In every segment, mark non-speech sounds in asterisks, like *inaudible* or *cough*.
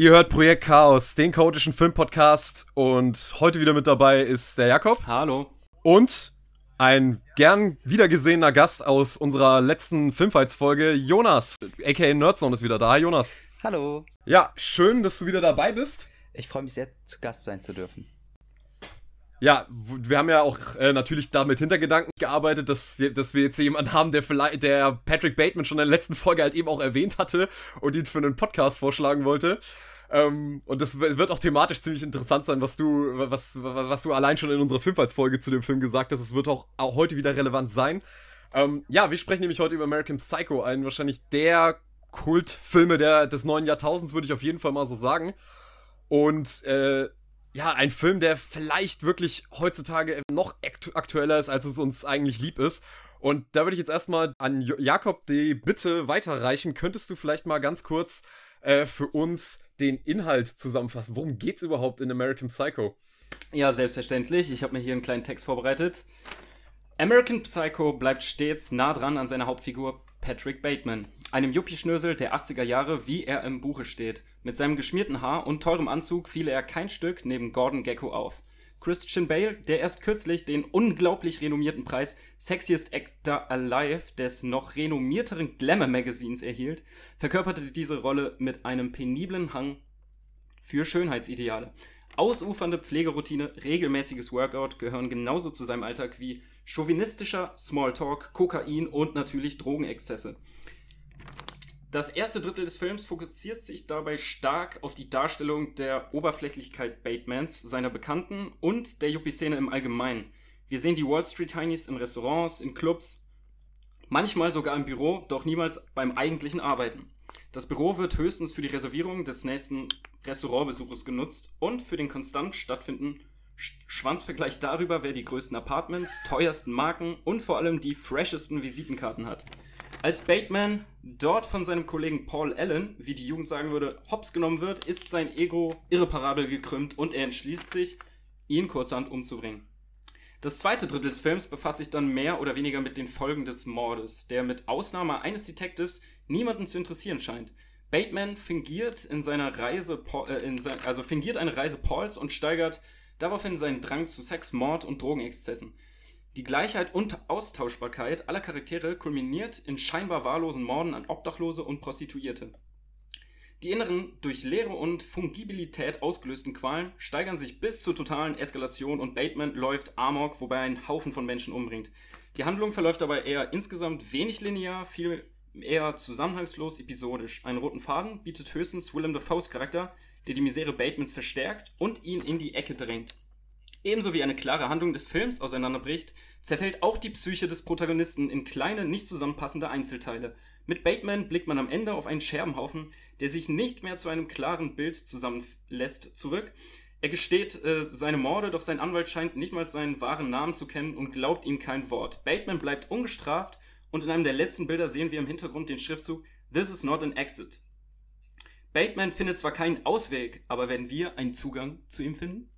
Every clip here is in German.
Ihr hört Projekt Chaos, den chaotischen Filmpodcast. Und heute wieder mit dabei ist der Jakob. Hallo. Und ein gern wiedergesehener Gast aus unserer letzten Filmfights-Folge, Jonas, aka Nerdzone, ist wieder da. Hi, Jonas. Hallo. Ja, schön, dass du wieder dabei bist. Ich freue mich sehr, zu Gast sein zu dürfen. Ja, wir haben ja auch äh, natürlich damit Hintergedanken gearbeitet, dass, dass wir jetzt jemanden haben, der vielleicht, der Patrick Bateman schon in der letzten Folge halt eben auch erwähnt hatte und ihn für einen Podcast vorschlagen wollte. Ähm, und das wird auch thematisch ziemlich interessant sein, was du, was, was du allein schon in unserer Filmfalls-Folge zu dem Film gesagt hast. Es wird auch, auch heute wieder relevant sein. Ähm, ja, wir sprechen nämlich heute über American Psycho, einen wahrscheinlich der Kultfilme der, des neuen Jahrtausends, würde ich auf jeden Fall mal so sagen. Und äh, ja, ein Film, der vielleicht wirklich heutzutage noch aktueller ist, als es uns eigentlich lieb ist. Und da würde ich jetzt erstmal an Jakob die Bitte weiterreichen. Könntest du vielleicht mal ganz kurz äh, für uns den Inhalt zusammenfassen? Worum geht es überhaupt in American Psycho? Ja, selbstverständlich. Ich habe mir hier einen kleinen Text vorbereitet. American Psycho bleibt stets nah dran an seiner Hauptfigur Patrick Bateman, einem Yuppie-Schnösel der 80er Jahre, wie er im Buche steht. Mit seinem geschmierten Haar und teurem Anzug fiele er kein Stück neben Gordon Gecko auf. Christian Bale, der erst kürzlich den unglaublich renommierten Preis Sexiest Actor Alive des noch renommierteren Glamour Magazins erhielt, verkörperte diese Rolle mit einem peniblen Hang für Schönheitsideale. Ausufernde Pflegeroutine, regelmäßiges Workout gehören genauso zu seinem Alltag wie chauvinistischer Smalltalk, Kokain und natürlich Drogenexzesse. Das erste Drittel des Films fokussiert sich dabei stark auf die Darstellung der Oberflächlichkeit Batemans, seiner Bekannten und der Yuppie-Szene im Allgemeinen. Wir sehen die Wall Street Heinies in Restaurants, in Clubs, manchmal sogar im Büro, doch niemals beim eigentlichen Arbeiten. Das Büro wird höchstens für die Reservierung des nächsten Restaurantbesuches genutzt und für den konstant stattfindenden Schwanzvergleich darüber, wer die größten Apartments, teuersten Marken und vor allem die freshesten Visitenkarten hat. Als Bateman dort von seinem Kollegen Paul Allen, wie die Jugend sagen würde, hops genommen wird, ist sein Ego irreparabel gekrümmt und er entschließt sich, ihn kurzerhand umzubringen. Das zweite Drittel des Films befasst sich dann mehr oder weniger mit den Folgen des Mordes, der mit Ausnahme eines Detectives niemanden zu interessieren scheint. Bateman fingiert in seiner Reise, äh, in sein, also fingiert eine Reise Pauls und steigert daraufhin seinen Drang zu Sex, Mord und Drogenexzessen. Die Gleichheit und Austauschbarkeit aller Charaktere kulminiert in scheinbar wahllosen Morden an Obdachlose und Prostituierte. Die inneren, durch Leere und Fungibilität ausgelösten Qualen steigern sich bis zur totalen Eskalation und Bateman läuft Amok, wobei er einen Haufen von Menschen umbringt. Die Handlung verläuft dabei eher insgesamt wenig linear, viel eher zusammenhangslos episodisch. Einen roten Faden bietet höchstens Willem Dafoes Charakter, der die Misere Batemans verstärkt und ihn in die Ecke drängt. Ebenso wie eine klare Handlung des Films auseinanderbricht, zerfällt auch die Psyche des Protagonisten in kleine, nicht zusammenpassende Einzelteile. Mit Bateman blickt man am Ende auf einen Scherbenhaufen, der sich nicht mehr zu einem klaren Bild zusammenlässt, zurück. Er gesteht äh, seine Morde, doch sein Anwalt scheint nicht mal seinen wahren Namen zu kennen und glaubt ihm kein Wort. Bateman bleibt ungestraft und in einem der letzten Bilder sehen wir im Hintergrund den Schriftzug This is not an exit. Bateman findet zwar keinen Ausweg, aber werden wir einen Zugang zu ihm finden?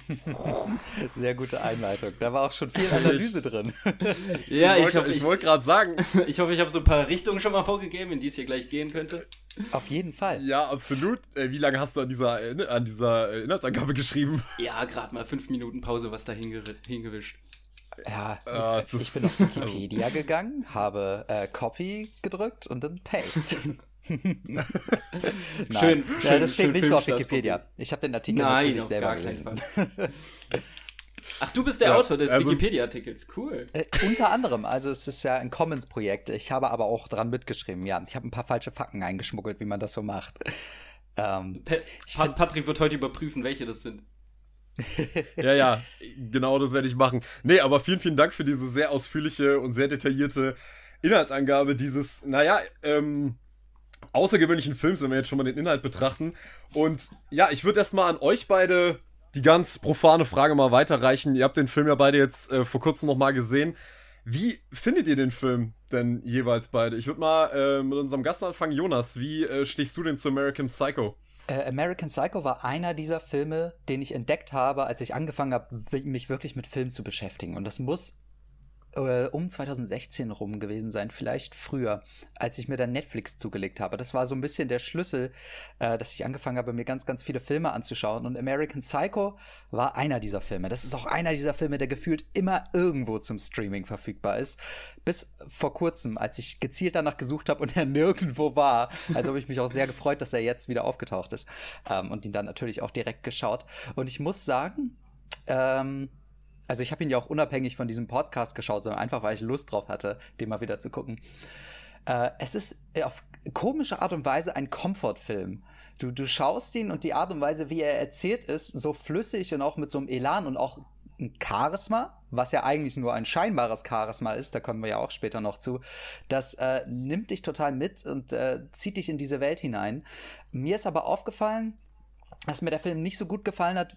*laughs* Sehr gute Einleitung. Da war auch schon viel *laughs* Analyse drin. *laughs* ja, ich, ich, ich wollte gerade sagen, ich hoffe, ich habe so ein paar Richtungen schon mal vorgegeben, in die es hier gleich gehen könnte. Auf jeden Fall. Ja, absolut. Äh, wie lange hast du an dieser, an dieser Inhaltsangabe geschrieben? Ja, gerade mal fünf Minuten Pause, was da hingewischt. Ja, äh, ich, ich bin auf Wikipedia gegangen, habe äh, Copy gedrückt und dann Paste. Nein. Schön, ja, das steht nicht so auf Wikipedia. Ich habe den Artikel Nein, natürlich selber gelesen. *laughs* Ach, du bist der ja, Autor des also, Wikipedia-Artikels, cool. Äh, unter anderem, also es ist ja ein Commons-Projekt. Ich habe aber auch dran mitgeschrieben, ja. Ich habe ein paar falsche Fakten eingeschmuggelt, wie man das so macht. Ähm, pa Patrick wird heute überprüfen, welche das sind. *laughs* ja, ja, genau das werde ich machen. Nee, aber vielen, vielen Dank für diese sehr ausführliche und sehr detaillierte Inhaltsangabe dieses, naja, ähm, außergewöhnlichen Films, wenn wir jetzt schon mal den Inhalt betrachten. Und ja, ich würde erstmal an euch beide die ganz profane Frage mal weiterreichen. Ihr habt den Film ja beide jetzt äh, vor kurzem nochmal gesehen. Wie findet ihr den Film denn jeweils beide? Ich würde mal äh, mit unserem Gast anfangen. Jonas, wie äh, stehst du denn zu American Psycho? Äh, American Psycho war einer dieser Filme, den ich entdeckt habe, als ich angefangen habe, mich wirklich mit Film zu beschäftigen. Und das muss äh, um 2016 rum gewesen sein, vielleicht früher, als ich mir dann Netflix zugelegt habe. Das war so ein bisschen der Schlüssel, äh, dass ich angefangen habe, mir ganz, ganz viele Filme anzuschauen. Und American Psycho war einer dieser Filme. Das ist auch einer dieser Filme, der gefühlt immer irgendwo zum Streaming verfügbar ist. Bis vor kurzem, als ich gezielt danach gesucht habe und er nirgendwo war. Also habe ich mich auch sehr gefreut, dass er jetzt wieder aufgetaucht ist. Ähm, und ihn dann natürlich auch direkt geschaut. Und ich muss sagen, ähm, also ich habe ihn ja auch unabhängig von diesem Podcast geschaut, sondern einfach, weil ich Lust drauf hatte, den mal wieder zu gucken. Äh, es ist auf komische Art und Weise ein Komfortfilm. Du, du schaust ihn und die Art und Weise, wie er erzählt ist, so flüssig und auch mit so einem Elan und auch ein Charisma, was ja eigentlich nur ein scheinbares Charisma ist, da kommen wir ja auch später noch zu, das äh, nimmt dich total mit und äh, zieht dich in diese Welt hinein. Mir ist aber aufgefallen, dass mir der Film nicht so gut gefallen hat,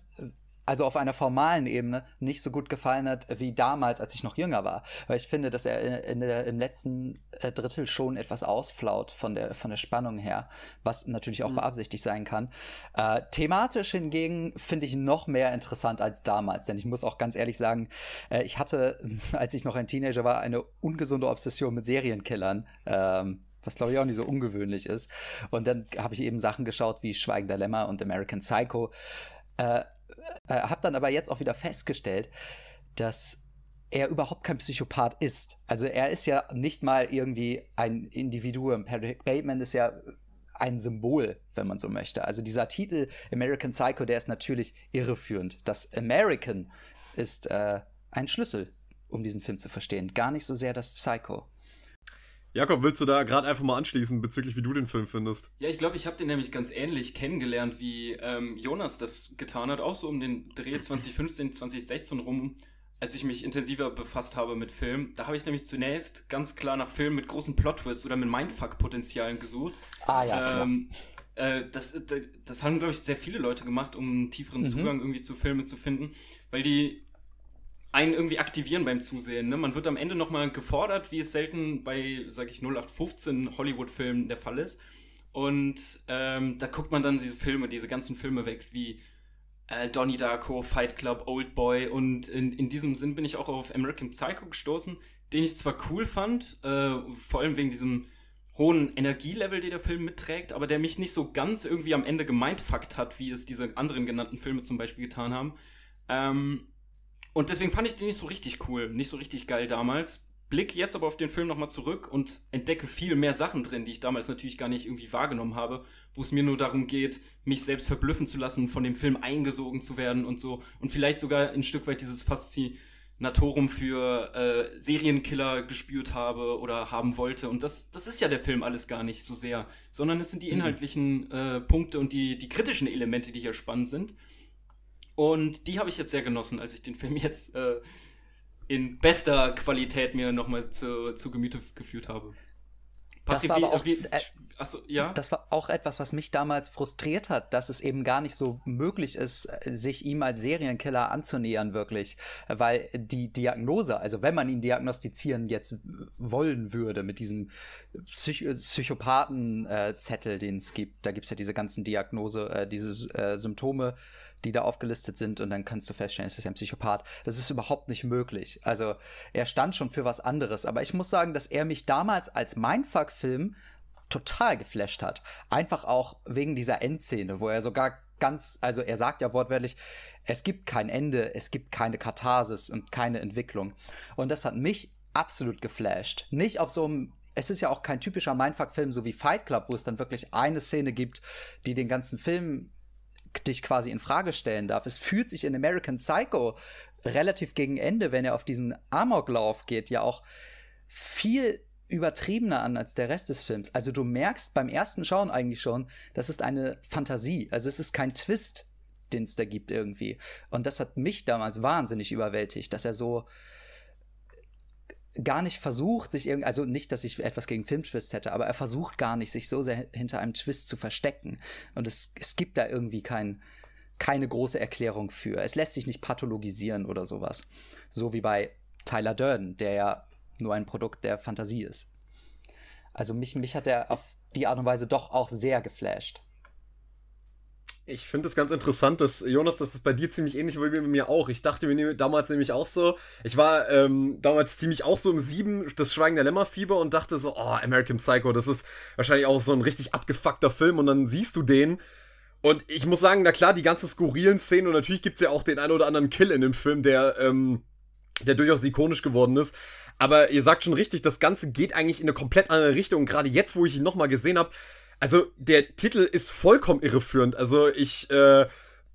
also auf einer formalen Ebene nicht so gut gefallen hat wie damals, als ich noch jünger war. Weil ich finde, dass er in, in der, im letzten äh, Drittel schon etwas ausflaut von der, von der Spannung her, was natürlich auch mhm. beabsichtigt sein kann. Äh, thematisch hingegen finde ich noch mehr interessant als damals, denn ich muss auch ganz ehrlich sagen, äh, ich hatte, *laughs* als ich noch ein Teenager war, eine ungesunde Obsession mit Serienkillern. Ähm, was glaube ich auch nicht so ungewöhnlich ist. Und dann habe ich eben Sachen geschaut wie Schweigender Lämmer und American Psycho. Äh, äh, habe dann aber jetzt auch wieder festgestellt, dass er überhaupt kein Psychopath ist. Also er ist ja nicht mal irgendwie ein Individuum. Patrick Bateman ist ja ein Symbol, wenn man so möchte. Also dieser Titel American Psycho, der ist natürlich irreführend. Das American ist äh, ein Schlüssel, um diesen Film zu verstehen. Gar nicht so sehr das Psycho. Jakob, willst du da gerade einfach mal anschließen bezüglich, wie du den Film findest? Ja, ich glaube, ich habe den nämlich ganz ähnlich kennengelernt, wie ähm, Jonas das getan hat, auch so um den Dreh 2015, 2016 rum, als ich mich intensiver befasst habe mit Film. Da habe ich nämlich zunächst ganz klar nach Filmen mit großen Plot-Twists oder mit Mindfuck-Potenzialen gesucht. Ah ja, ähm, äh, das, das haben, glaube ich, sehr viele Leute gemacht, um einen tieferen mhm. Zugang irgendwie zu Filmen zu finden, weil die einen irgendwie aktivieren beim Zusehen. Ne? Man wird am Ende nochmal gefordert, wie es selten bei, sag ich, 0815 Hollywood-Filmen der Fall ist. Und ähm, da guckt man dann diese Filme, diese ganzen Filme weg, wie äh, Donnie Darko, Fight Club, Old Boy. Und in, in diesem Sinn bin ich auch auf American Psycho gestoßen, den ich zwar cool fand, äh, vor allem wegen diesem hohen Energielevel, den der Film mitträgt, aber der mich nicht so ganz irgendwie am Ende gemindfuckt hat, wie es diese anderen genannten Filme zum Beispiel getan haben. Ähm, und deswegen fand ich den nicht so richtig cool, nicht so richtig geil damals. Blick jetzt aber auf den Film nochmal zurück und entdecke viel mehr Sachen drin, die ich damals natürlich gar nicht irgendwie wahrgenommen habe, wo es mir nur darum geht, mich selbst verblüffen zu lassen, von dem Film eingesogen zu werden und so. Und vielleicht sogar ein Stück weit dieses Faszinatorum für äh, Serienkiller gespürt habe oder haben wollte. Und das, das ist ja der Film alles gar nicht so sehr, sondern es sind die mhm. inhaltlichen äh, Punkte und die, die kritischen Elemente, die hier spannend sind. Und die habe ich jetzt sehr genossen, als ich den Film jetzt äh, in bester Qualität mir nochmal zu, zu Gemüte geführt habe. Das war, auch, wie, äh, achso, ja? das war auch etwas, was mich damals frustriert hat, dass es eben gar nicht so möglich ist, sich ihm als Serienkiller anzunähern, wirklich. Weil die Diagnose, also wenn man ihn diagnostizieren jetzt wollen würde mit diesem Psych Psychopathenzettel, äh, den es gibt, da gibt es ja diese ganzen Diagnose, äh, diese äh, Symptome, die da aufgelistet sind und dann kannst du feststellen, es ist ein Psychopath. Das ist überhaupt nicht möglich. Also er stand schon für was anderes, aber ich muss sagen, dass er mich damals als Mindfuck-Film total geflasht hat. Einfach auch wegen dieser Endszene, wo er sogar ganz, also er sagt ja wortwörtlich, es gibt kein Ende, es gibt keine Katharsis und keine Entwicklung. Und das hat mich absolut geflasht. Nicht auf so einem es ist ja auch kein typischer Mindfuck-Film, so wie Fight Club, wo es dann wirklich eine Szene gibt, die den ganzen Film dich quasi in Frage stellen darf. Es fühlt sich in American Psycho relativ gegen Ende, wenn er auf diesen Amoklauf geht, ja auch viel übertriebener an als der Rest des Films. Also du merkst beim ersten Schauen eigentlich schon, das ist eine Fantasie. Also es ist kein Twist, den es da gibt irgendwie. Und das hat mich damals wahnsinnig überwältigt, dass er so gar nicht versucht, sich irgendwie, also nicht, dass ich etwas gegen Filmtwists hätte, aber er versucht gar nicht, sich so sehr hinter einem Twist zu verstecken. Und es, es gibt da irgendwie kein, keine große Erklärung für. Es lässt sich nicht pathologisieren oder sowas. So wie bei Tyler Durden, der ja nur ein Produkt der Fantasie ist. Also mich, mich hat er auf die Art und Weise doch auch sehr geflasht. Ich finde es ganz interessant, dass, Jonas, das ist bei dir ziemlich ähnlich wie bei mir auch. Ich dachte mir damals nämlich auch so, ich war ähm, damals ziemlich auch so im Sieben, das Schweigen der Lämmerfieber und dachte so, oh, American Psycho, das ist wahrscheinlich auch so ein richtig abgefuckter Film und dann siehst du den und ich muss sagen, na klar, die ganzen skurrilen Szenen und natürlich gibt's ja auch den einen oder anderen Kill in dem Film, der, ähm, der durchaus ikonisch geworden ist. Aber ihr sagt schon richtig, das Ganze geht eigentlich in eine komplett andere Richtung. Gerade jetzt, wo ich ihn nochmal gesehen habe, also der Titel ist vollkommen irreführend. Also ich, äh,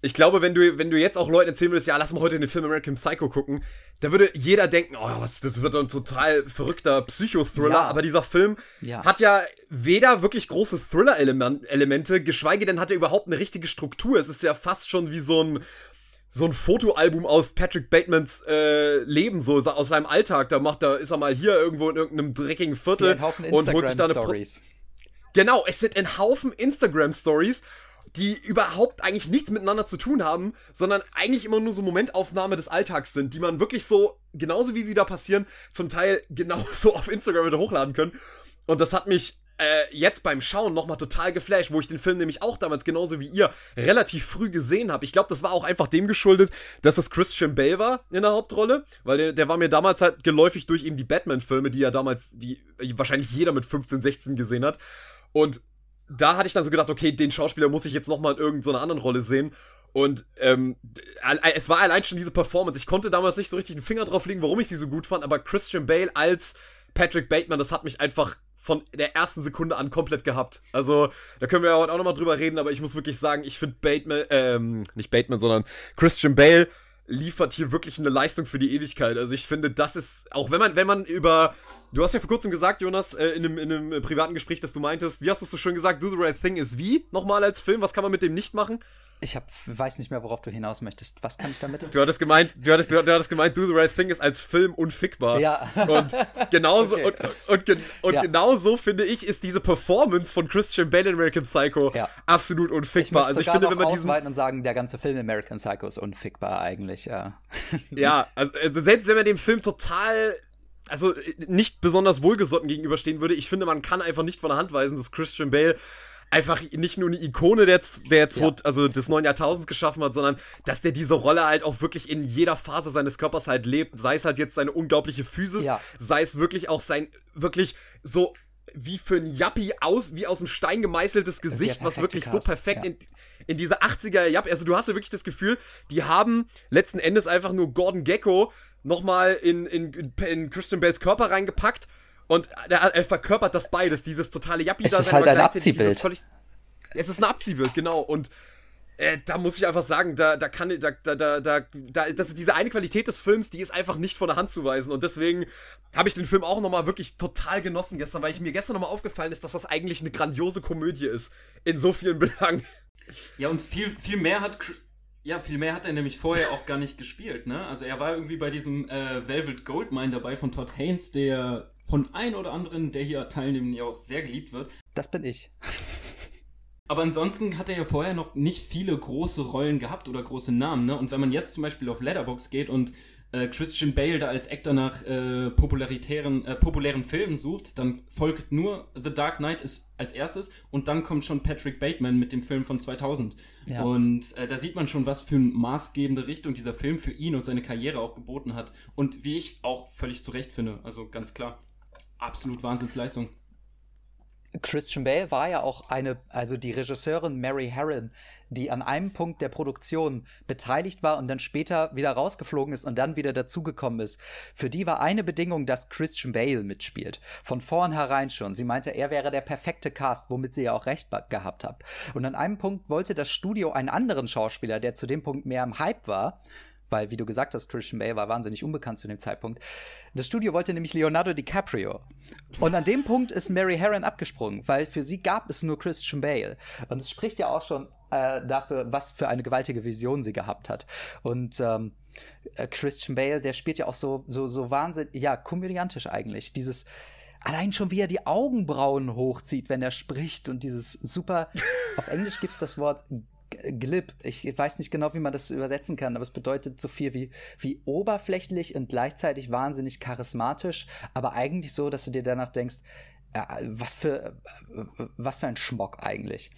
ich glaube, wenn du, wenn du jetzt auch Leuten erzählen würdest, ja, lass mal heute den Film American Psycho gucken, da würde jeder denken, oh, was, das wird ein total verrückter Psychothriller. Ja. Aber dieser Film ja. hat ja weder wirklich große Thriller-Elemente, geschweige denn hat er überhaupt eine richtige Struktur. Es ist ja fast schon wie so ein, so ein Fotoalbum aus Patrick Batemans äh, Leben, so aus seinem Alltag. Da macht er, ist er mal hier irgendwo in irgendeinem dreckigen Viertel und holt sich da eine Stories. Genau, es sind ein Haufen Instagram-Stories, die überhaupt eigentlich nichts miteinander zu tun haben, sondern eigentlich immer nur so Momentaufnahme des Alltags sind, die man wirklich so, genauso wie sie da passieren, zum Teil *laughs* genauso auf Instagram wieder hochladen können. Und das hat mich äh, jetzt beim Schauen nochmal total geflasht, wo ich den Film nämlich auch damals genauso wie ihr relativ früh gesehen habe. Ich glaube, das war auch einfach dem geschuldet, dass es Christian Bale war in der Hauptrolle, weil der, der war mir damals halt geläufig durch eben die Batman-Filme, die ja damals, die wahrscheinlich jeder mit 15, 16 gesehen hat. Und da hatte ich dann so gedacht, okay, den Schauspieler muss ich jetzt nochmal in irgendeiner anderen Rolle sehen. Und ähm, es war allein schon diese Performance. Ich konnte damals nicht so richtig den Finger drauf legen, warum ich sie so gut fand, aber Christian Bale als Patrick Bateman, das hat mich einfach von der ersten Sekunde an komplett gehabt. Also, da können wir ja heute auch nochmal drüber reden, aber ich muss wirklich sagen, ich finde Bateman, ähm, nicht Bateman, sondern Christian Bale liefert hier wirklich eine Leistung für die Ewigkeit. Also ich finde, das ist, auch wenn man, wenn man über Du hast ja vor kurzem gesagt, Jonas, äh, in, einem, in einem privaten Gespräch, dass du meintest, wie hast du es so schön gesagt, Do the Right Thing ist wie? Nochmal als Film, was kann man mit dem nicht machen? Ich hab, weiß nicht mehr, worauf du hinaus möchtest. Was kann ich damit? Du hattest gemeint, du hattest, du, hattest gemeint, Do the Right Thing ist als Film unfickbar. Ja. Und genauso, okay. und, und, und ja. genauso finde ich, ist diese Performance von Christian Bale in American Psycho ja. absolut unfickbar. Ich also ich finde, wenn man diesen und sagen, der ganze Film American Psycho ist unfickbar eigentlich, ja. Ja, also, also selbst wenn man dem Film total also nicht besonders wohlgesotten gegenüberstehen würde. Ich finde, man kann einfach nicht von der Hand weisen, dass Christian Bale einfach nicht nur eine Ikone der, der ja. also des neuen Jahrtausends geschaffen hat, sondern dass der diese Rolle halt auch wirklich in jeder Phase seines Körpers halt lebt. Sei es halt jetzt seine unglaubliche Physis, ja. sei es wirklich auch sein wirklich so wie für ein Yappi aus, wie aus dem Stein gemeißeltes Gesicht, was wirklich Cast. so perfekt ja. in, in diese 80er Yappi, also du hast ja wirklich das Gefühl, die haben letzten Endes einfach nur Gordon Gecko nochmal in, in, in Christian Bales Körper reingepackt und er, er verkörpert das beides, dieses totale Yappi. Es ist halt ein Abziehbild. Völlig, es ist ein Abziehbild, genau. Und äh, da muss ich einfach sagen, da, da kann, da, da, da, da, das ist diese eine Qualität des Films, die ist einfach nicht von der Hand zu weisen. Und deswegen habe ich den Film auch nochmal wirklich total genossen gestern, weil ich mir gestern nochmal aufgefallen ist, dass das eigentlich eine grandiose Komödie ist. In so vielen *laughs* Belangen. Ja, und viel, viel mehr hat ja, viel mehr hat er nämlich vorher auch gar nicht gespielt, ne? Also er war irgendwie bei diesem äh, Velvet Goldmine dabei von Todd Haynes, der von ein oder anderen, der hier teilnimmt, ja auch sehr geliebt wird. Das bin ich. Aber ansonsten hat er ja vorher noch nicht viele große Rollen gehabt oder große Namen, ne? Und wenn man jetzt zum Beispiel auf Letterbox geht und äh, Christian Bale da als Actor nach äh, popularitären, äh, populären Filmen sucht, dann folgt nur The Dark Knight ist als erstes und dann kommt schon Patrick Bateman mit dem Film von 2000. Ja. Und äh, da sieht man schon, was für eine maßgebende Richtung dieser Film für ihn und seine Karriere auch geboten hat. Und wie ich auch völlig zu Recht finde, also ganz klar, absolut Wahnsinnsleistung. Christian Bale war ja auch eine, also die Regisseurin Mary Herron, die an einem Punkt der Produktion beteiligt war und dann später wieder rausgeflogen ist und dann wieder dazugekommen ist. Für die war eine Bedingung, dass Christian Bale mitspielt. Von vornherein schon. Sie meinte, er wäre der perfekte Cast, womit sie ja auch recht gehabt hat. Und an einem Punkt wollte das Studio einen anderen Schauspieler, der zu dem Punkt mehr im Hype war, weil, wie du gesagt hast, Christian Bale war wahnsinnig unbekannt zu dem Zeitpunkt. Das Studio wollte nämlich Leonardo DiCaprio. Und an dem Punkt ist Mary Herron abgesprungen, weil für sie gab es nur Christian Bale. Und es spricht ja auch schon äh, dafür, was für eine gewaltige Vision sie gehabt hat. Und ähm, äh, Christian Bale, der spielt ja auch so, so, so wahnsinnig, ja, komödiantisch eigentlich. Dieses, allein schon wie er die Augenbrauen hochzieht, wenn er spricht und dieses super, auf Englisch gibt es das Wort glib. Ich weiß nicht genau, wie man das übersetzen kann, aber es bedeutet so viel wie, wie oberflächlich und gleichzeitig wahnsinnig charismatisch, aber eigentlich so, dass du dir danach denkst, äh, was für, was für ein Schmock eigentlich.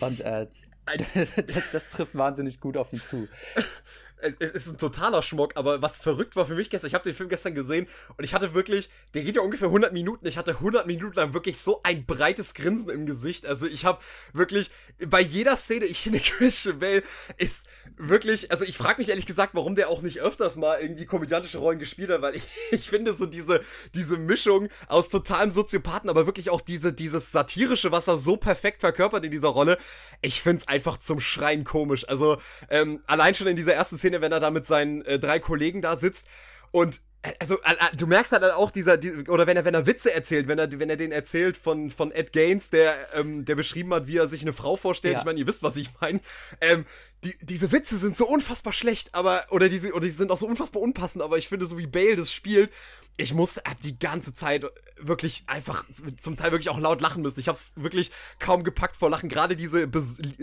Und äh, *laughs* das, das trifft wahnsinnig gut auf ihn zu *laughs* es ist ein totaler Schmuck, aber was verrückt war für mich gestern, ich habe den Film gestern gesehen und ich hatte wirklich, der geht ja ungefähr 100 Minuten, ich hatte 100 Minuten lang wirklich so ein breites Grinsen im Gesicht. Also ich habe wirklich bei jeder Szene, ich finde *laughs* Christian Bale ist wirklich, also ich frage mich ehrlich gesagt, warum der auch nicht öfters mal irgendwie komödiantische Rollen gespielt hat, weil ich, *laughs* ich finde so diese, diese Mischung aus totalem Soziopathen, aber wirklich auch diese, dieses satirische, was er so perfekt verkörpert in dieser Rolle, ich finde es einfach zum Schreien komisch. Also ähm, allein schon in dieser ersten Szene, wenn er da mit seinen äh, drei Kollegen da sitzt und also du merkst halt auch dieser die, oder wenn er wenn er Witze erzählt, wenn er wenn er den erzählt von von Ed Gaines, der ähm, der beschrieben hat, wie er sich eine Frau vorstellt. Ja. Ich meine, ihr wisst, was ich meine. Ähm, die, diese Witze sind so unfassbar schlecht, aber oder diese oder die sind auch so unfassbar unpassend, aber ich finde so wie Bale das spielt, ich musste die ganze Zeit wirklich einfach zum Teil wirklich auch laut lachen müssen. Ich habe es wirklich kaum gepackt vor Lachen. Gerade diese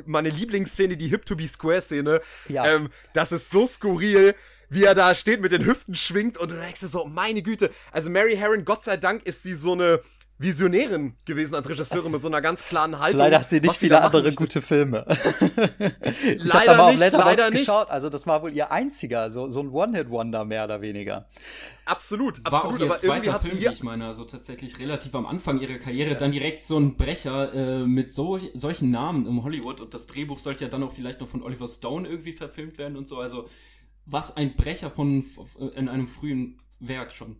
meine Lieblingsszene, die Hip to be Square Szene, ja. ähm, das ist so skurril wie er da steht, mit den Hüften schwingt und du denkst dir so, meine Güte. Also Mary Herron, Gott sei Dank, ist sie so eine Visionärin gewesen als Regisseurin mit so einer ganz klaren Haltung. Leider hat sie nicht viele andere gute Filme. *laughs* ich leider aber nicht, auf leider geschaut, also das war wohl ihr einziger, so, so ein One-Hit-Wonder mehr oder weniger. Absolut, war absolut. Auch ihr zweiter Film, wie ich meine, also tatsächlich relativ am Anfang ihrer Karriere, ja. dann direkt so ein Brecher äh, mit so, solchen Namen im Hollywood und das Drehbuch sollte ja dann auch vielleicht noch von Oliver Stone irgendwie verfilmt werden und so, also was ein Brecher von in einem frühen Werk schon.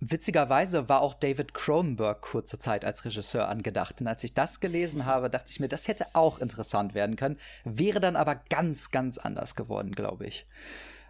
Witzigerweise war auch David Cronenberg kurze Zeit als Regisseur angedacht. Und als ich das gelesen *laughs* habe, dachte ich mir, das hätte auch interessant werden können, wäre dann aber ganz, ganz anders geworden, glaube ich.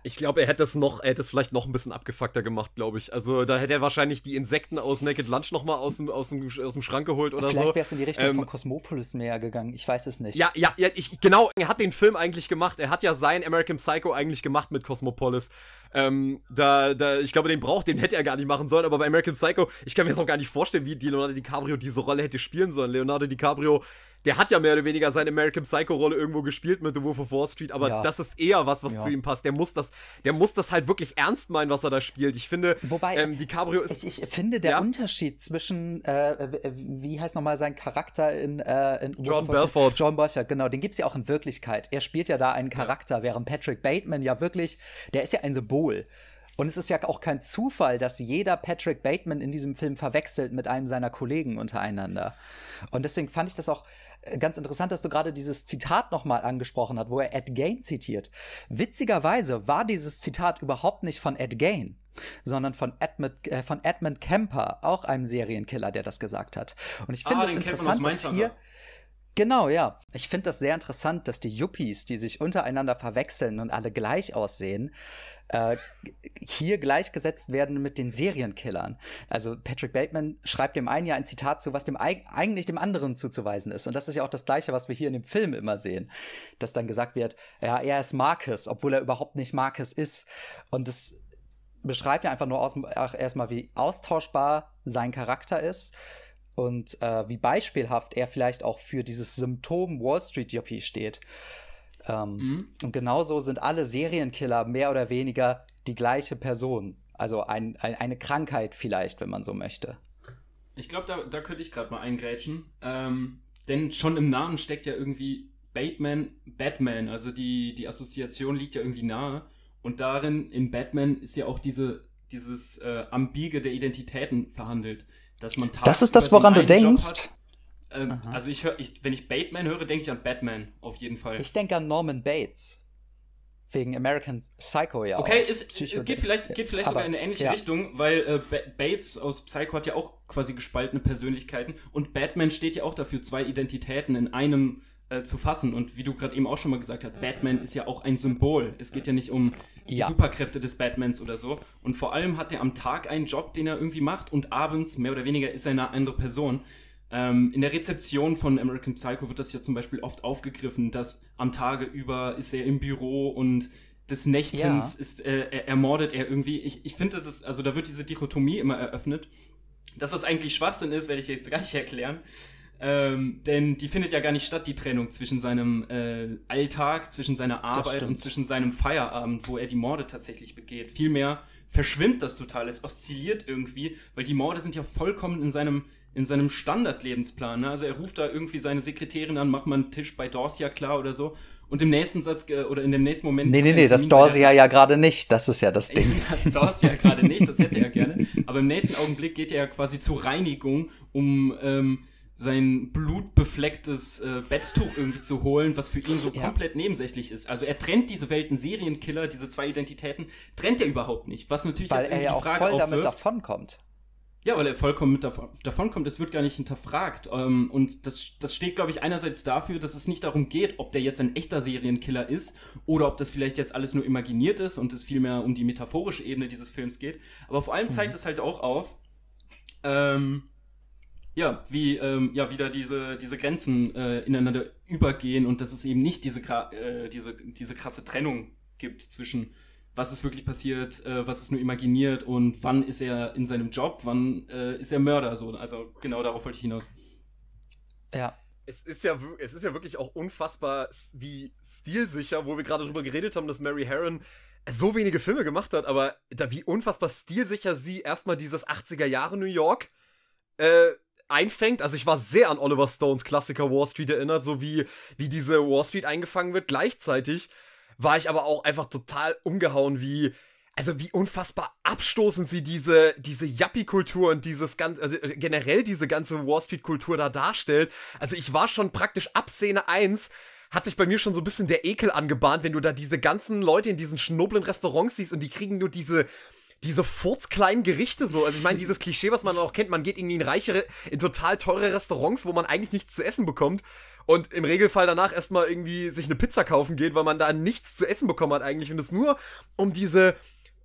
Ich glaube, er hätte es noch, er hätte es vielleicht noch ein bisschen abgefuckter gemacht, glaube ich. Also da hätte er wahrscheinlich die Insekten aus Naked Lunch noch mal aus dem, aus dem, aus dem Schrank geholt oder vielleicht so. Vielleicht wäre es in die Richtung ähm, von Cosmopolis mehr gegangen. Ich weiß es nicht. Ja, ja, ja, ich, genau. Er hat den Film eigentlich gemacht. Er hat ja sein American Psycho eigentlich gemacht mit Cosmopolis. Ähm, da, da, ich glaube, den braucht, den hätte er gar nicht machen sollen. Aber bei American Psycho, ich kann mir jetzt auch gar nicht vorstellen, wie Leonardo DiCaprio diese Rolle hätte spielen sollen. Leonardo DiCaprio der hat ja mehr oder weniger seine American Psycho-Rolle irgendwo gespielt mit The Wolf of Wall Street, aber ja. das ist eher was, was ja. zu ihm passt. Der muss das, der muss das halt wirklich ernst meinen, was er da spielt. Ich finde, Wobei, ähm, DiCaprio ist. Ich, ich finde der ja? Unterschied zwischen, äh, wie heißt nochmal sein Charakter in, äh, in John Belfort. John Belfort, genau, den gibt es ja auch in Wirklichkeit. Er spielt ja da einen Charakter, während Patrick Bateman ja wirklich, der ist ja ein Symbol. Und es ist ja auch kein Zufall, dass jeder Patrick Bateman in diesem Film verwechselt mit einem seiner Kollegen untereinander. Und deswegen fand ich das auch ganz interessant, dass du gerade dieses Zitat nochmal angesprochen hast, wo er Ed Gain zitiert. Witzigerweise war dieses Zitat überhaupt nicht von Ed Gain, sondern von Edmund, äh, von Edmund Kemper, auch einem Serienkiller, der das gesagt hat. Und ich finde ah, das interessant, dass hier. Genau, ja. Ich finde das sehr interessant, dass die Yuppies, die sich untereinander verwechseln und alle gleich aussehen, äh, hier gleichgesetzt werden mit den Serienkillern. Also Patrick Bateman schreibt dem einen ja ein Zitat zu, was dem eigentlich dem anderen zuzuweisen ist. Und das ist ja auch das Gleiche, was wir hier in dem Film immer sehen. Dass dann gesagt wird, ja, er ist Marcus, obwohl er überhaupt nicht Marcus ist. Und das beschreibt ja einfach nur erstmal, wie austauschbar sein Charakter ist und äh, wie beispielhaft er vielleicht auch für dieses Symptom Wall Street Jockey steht. Ähm, mhm. Und genauso sind alle Serienkiller mehr oder weniger die gleiche Person. Also ein, ein, eine Krankheit vielleicht, wenn man so möchte. Ich glaube, da, da könnte ich gerade mal eingrätschen. Ähm, denn schon im Namen steckt ja irgendwie Bateman, Batman. Also die, die Assoziation liegt ja irgendwie nahe. Und darin, in Batman, ist ja auch diese, dieses äh, Ambige der Identitäten verhandelt. Dass man das ist das, woran du denkst. Ähm, also ich höre, ich, wenn ich Bateman höre, denke ich an Batman, auf jeden Fall. Ich denke an Norman Bates. Wegen American Psycho ja. Okay, ist, geht vielleicht, geht vielleicht Aber, sogar in eine ähnliche ja. Richtung, weil äh, Bates aus Psycho hat ja auch quasi gespaltene Persönlichkeiten und Batman steht ja auch dafür, zwei Identitäten in einem äh, zu fassen. Und wie du gerade eben auch schon mal gesagt hast, Batman ist ja auch ein Symbol. Es geht ja nicht um die ja. Superkräfte des Batmans oder so. Und vor allem hat er am Tag einen Job, den er irgendwie macht und abends mehr oder weniger ist er eine andere Person. Ähm, in der Rezeption von American Psycho wird das ja zum Beispiel oft aufgegriffen, dass am Tage über ist er im Büro und des Nächtens ja. ist, äh, er, ermordet er irgendwie. Ich, ich finde, das ist, also da wird diese Dichotomie immer eröffnet. Dass das eigentlich Schwachsinn ist, werde ich jetzt gar nicht erklären. Ähm, denn die findet ja gar nicht statt, die Trennung zwischen seinem äh, Alltag, zwischen seiner Arbeit und zwischen seinem Feierabend, wo er die Morde tatsächlich begeht. Vielmehr verschwimmt das total, es oszilliert irgendwie, weil die Morde sind ja vollkommen in seinem in seinem Standardlebensplan. Ne? Also er ruft da irgendwie seine Sekretärin an, macht mal einen Tisch bei Dorsia klar oder so. Und im nächsten Satz äh, oder in dem nächsten Moment. Nee, nee, nee, das Dorsia ja gerade nicht. Das ist ja das *laughs* Ding. das Dorsia gerade nicht, das hätte er *laughs* gerne. Aber im nächsten Augenblick geht er ja quasi zur Reinigung, um ähm, sein blutbeflecktes äh, Betttuch irgendwie zu holen, was für ihn so ja. komplett nebensächlich ist. Also er trennt diese Welten Serienkiller, diese zwei Identitäten, trennt er überhaupt nicht. Was natürlich Weil jetzt irgendwie er ja die Frage auch voll aufwirft. damit davonkommt. Ja, weil er vollkommen mit davon, davon kommt, es wird gar nicht hinterfragt. Ähm, und das, das steht, glaube ich, einerseits dafür, dass es nicht darum geht, ob der jetzt ein echter Serienkiller ist oder ob das vielleicht jetzt alles nur imaginiert ist und es vielmehr um die metaphorische Ebene dieses Films geht. Aber vor allem zeigt mhm. es halt auch auf, ähm, ja, wie ähm, ja wieder diese, diese Grenzen äh, ineinander übergehen und dass es eben nicht diese, äh, diese, diese krasse Trennung gibt zwischen was ist wirklich passiert, äh, was ist nur imaginiert und wann ist er in seinem Job, wann äh, ist er Mörder. So. Also genau darauf wollte ich hinaus. Ja. Es ist ja, es ist ja wirklich auch unfassbar, wie stilsicher, wo wir gerade drüber geredet haben, dass Mary Herron so wenige Filme gemacht hat, aber da wie unfassbar stilsicher sie erstmal dieses 80er Jahre New York äh, einfängt. Also ich war sehr an Oliver Stones Klassiker Wall Street erinnert, so wie, wie diese Wall Street eingefangen wird. Gleichzeitig war ich aber auch einfach total umgehauen, wie, also wie unfassbar abstoßend sie diese, diese Yuppie-Kultur und dieses ganze, also äh, generell diese ganze Wall Street-Kultur da darstellt. Also ich war schon praktisch ab Szene 1 hat sich bei mir schon so ein bisschen der Ekel angebahnt, wenn du da diese ganzen Leute in diesen schnoblen Restaurants siehst und die kriegen nur diese, diese furzkleinen Gerichte so. Also ich meine, dieses Klischee, was man auch kennt, man geht irgendwie in reichere, in total teure Restaurants, wo man eigentlich nichts zu essen bekommt und im Regelfall danach erstmal irgendwie sich eine Pizza kaufen geht, weil man da nichts zu essen bekommen hat eigentlich und es nur um diese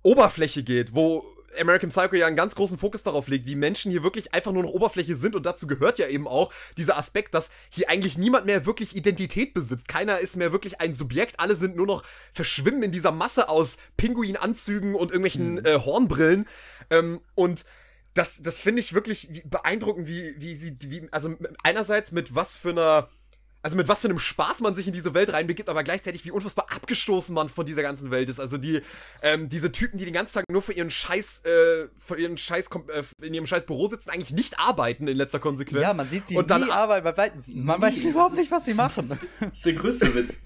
Oberfläche geht, wo American Psycho ja einen ganz großen Fokus darauf legt, wie Menschen hier wirklich einfach nur noch Oberfläche sind und dazu gehört ja eben auch dieser Aspekt, dass hier eigentlich niemand mehr wirklich Identität besitzt. Keiner ist mehr wirklich ein Subjekt, alle sind nur noch verschwimmen in dieser Masse aus Pinguinanzügen und irgendwelchen mhm. äh, Hornbrillen ähm, und das, das finde ich wirklich beeindruckend, wie, wie sie, wie, also einerseits mit was für einer also mit was für einem Spaß man sich in diese Welt reinbegibt, aber gleichzeitig wie unfassbar abgestoßen man von dieser ganzen Welt ist. Also die, ähm, diese Typen, die den ganzen Tag nur für ihren Scheiß, äh, für ihren Scheiß, äh, in ihrem Scheiß Büro sitzen, eigentlich nicht arbeiten in letzter Konsequenz. Ja, man sieht sie und nie arbeiten, man, man weiß überhaupt nicht, was sie machen. Das ist, das ist der größte Witz.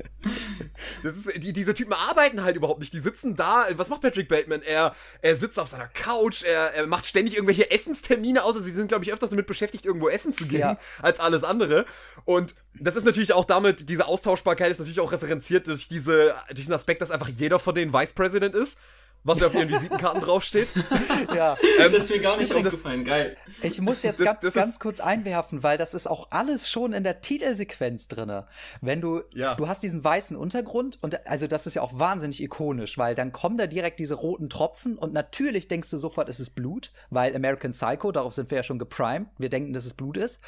*laughs* das ist, die, diese Typen arbeiten halt überhaupt nicht. Die sitzen da, was macht Patrick Bateman? Er, er sitzt auf seiner Couch, er, er macht ständig irgendwelche Essenstermine, außer sie sind, glaube ich, öfters damit beschäftigt, irgendwo essen zu gehen, ja. als alles andere. Und das ist natürlich auch damit, diese Austauschbarkeit ist natürlich auch referenziert durch, diese, diesen Aspekt, dass einfach jeder von denen Vice President ist was ja auf ihren Visitenkarten draufsteht. *laughs* ja. Ähm, das ist mir gar nicht aufgefallen, geil. Ich muss jetzt das, ganz, das ganz kurz einwerfen, weil das ist auch alles schon in der Titelsequenz drinne. Wenn du, ja. du hast diesen weißen Untergrund und also das ist ja auch wahnsinnig ikonisch, weil dann kommen da direkt diese roten Tropfen und natürlich denkst du sofort, es ist Blut, weil American Psycho, darauf sind wir ja schon geprimed, wir denken, dass es Blut ist.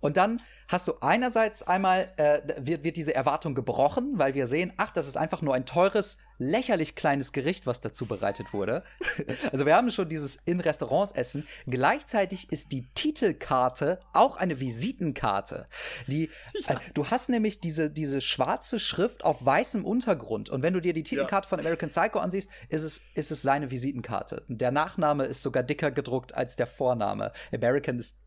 Und dann hast du einerseits einmal, äh, wird, wird diese Erwartung gebrochen, weil wir sehen, ach, das ist einfach nur ein teures, lächerlich kleines Gericht, was dazu bereitet wurde. *laughs* also wir haben schon dieses in Restaurants essen. Gleichzeitig ist die Titelkarte auch eine Visitenkarte. Die, ja. äh, du hast nämlich diese, diese schwarze Schrift auf weißem Untergrund. Und wenn du dir die Titelkarte ja. von American Psycho ansiehst, ist es, ist es seine Visitenkarte. Der Nachname ist sogar dicker gedruckt als der Vorname. American ist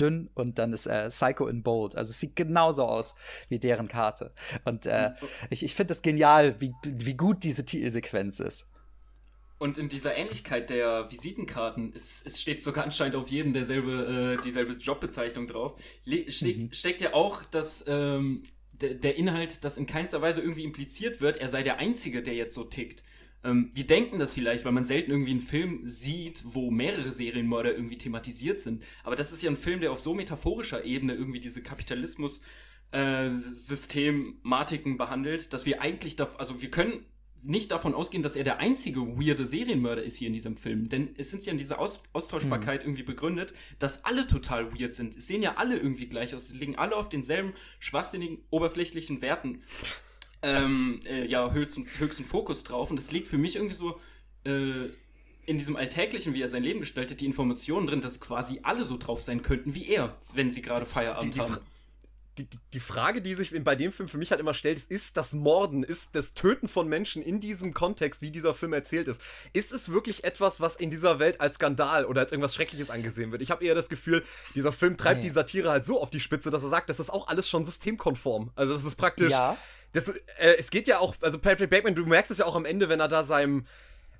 dünn und dann ist äh, Psycho in Bold. Also es sieht genauso aus wie deren Karte. Und äh, ich, ich finde das genial, wie, wie gut diese Titelsequenz ist. Und in dieser Ähnlichkeit der Visitenkarten, es, es steht sogar anscheinend auf jedem derselbe, äh, dieselbe Jobbezeichnung drauf, steht, mhm. steckt ja auch, dass ähm, der, Inhalt, das in keinster Weise irgendwie impliziert wird, er sei der Einzige, der jetzt so tickt. Ähm, wir denken das vielleicht, weil man selten irgendwie einen Film sieht, wo mehrere Serienmörder irgendwie thematisiert sind. Aber das ist ja ein Film, der auf so metaphorischer Ebene irgendwie diese Kapitalismus- äh, Systematiken behandelt, dass wir eigentlich, da, also wir können nicht davon ausgehen, dass er der einzige weirde Serienmörder ist hier in diesem Film. Denn es sind ja in dieser Aus Austauschbarkeit mhm. irgendwie begründet, dass alle total weird sind. Es sehen ja alle irgendwie gleich aus. Sie liegen alle auf denselben schwachsinnigen, oberflächlichen Werten ähm, äh, ja, höchsten, höchsten Fokus drauf. Und das liegt für mich irgendwie so äh, in diesem Alltäglichen, wie er sein Leben gestaltet, die Informationen drin, dass quasi alle so drauf sein könnten wie er, wenn sie gerade Feierabend die, die, haben. die, die Frage, die sich bei dem Film für mich halt immer stellt, ist, ist das Morden, ist das Töten von Menschen in diesem Kontext, wie dieser Film erzählt ist, ist es wirklich etwas, was in dieser Welt als Skandal oder als irgendwas Schreckliches angesehen wird? Ich habe eher das Gefühl, dieser Film treibt nee. die Satire halt so auf die Spitze, dass er sagt, das ist auch alles schon systemkonform. Also das ist praktisch. Ja. Das, äh, es geht ja auch, also Patrick Bateman, du merkst es ja auch am Ende, wenn er da seinem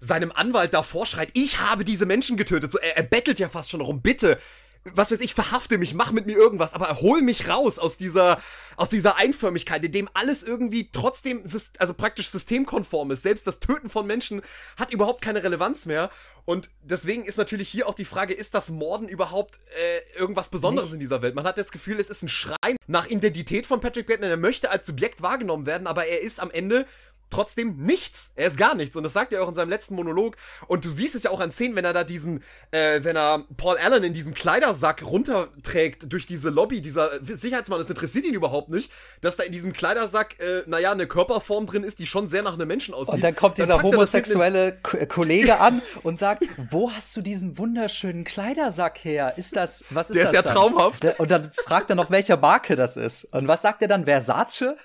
seinem Anwalt davor schreit, ich habe diese Menschen getötet. So, er, er bettelt ja fast schon darum, bitte, was weiß ich, verhafte mich, mach mit mir irgendwas, aber hol mich raus aus dieser, aus dieser Einförmigkeit, in dem alles irgendwie trotzdem, also praktisch systemkonform ist. Selbst das Töten von Menschen hat überhaupt keine Relevanz mehr. Und deswegen ist natürlich hier auch die Frage, ist das Morden überhaupt äh, irgendwas Besonderes Nicht. in dieser Welt? Man hat das Gefühl, es ist ein Schrein nach Identität von Patrick Bateman. Er möchte als Subjekt wahrgenommen werden, aber er ist am Ende trotzdem nichts. Er ist gar nichts. Und das sagt er auch in seinem letzten Monolog. Und du siehst es ja auch an Szenen, wenn er da diesen, äh, wenn er Paul Allen in diesem Kleidersack runterträgt durch diese Lobby, dieser Sicherheitsmann, das interessiert ihn überhaupt nicht, dass da in diesem Kleidersack, äh, naja, eine Körperform drin ist, die schon sehr nach einem Menschen aussieht. Und dann kommt dieser dann homosexuelle Kollege an *laughs* und sagt, wo hast du diesen wunderschönen Kleidersack her? Ist das, was ist Der das? Der ist ja dann? traumhaft. Und dann fragt er noch, welcher Marke das ist. Und was sagt er dann? Versace?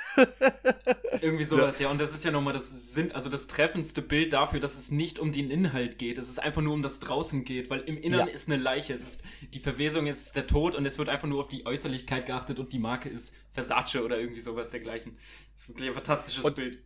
Irgendwie sowas, ja. ja. Und das ist ja noch nochmal das sind also das treffendste Bild dafür, dass es nicht um den Inhalt geht, dass es einfach nur um das draußen geht, weil im Inneren ja. ist eine Leiche, es ist die Verwesung, es ist der Tod und es wird einfach nur auf die Äußerlichkeit geachtet und die Marke ist Versace oder irgendwie sowas dergleichen. Das ist wirklich ein fantastisches und Bild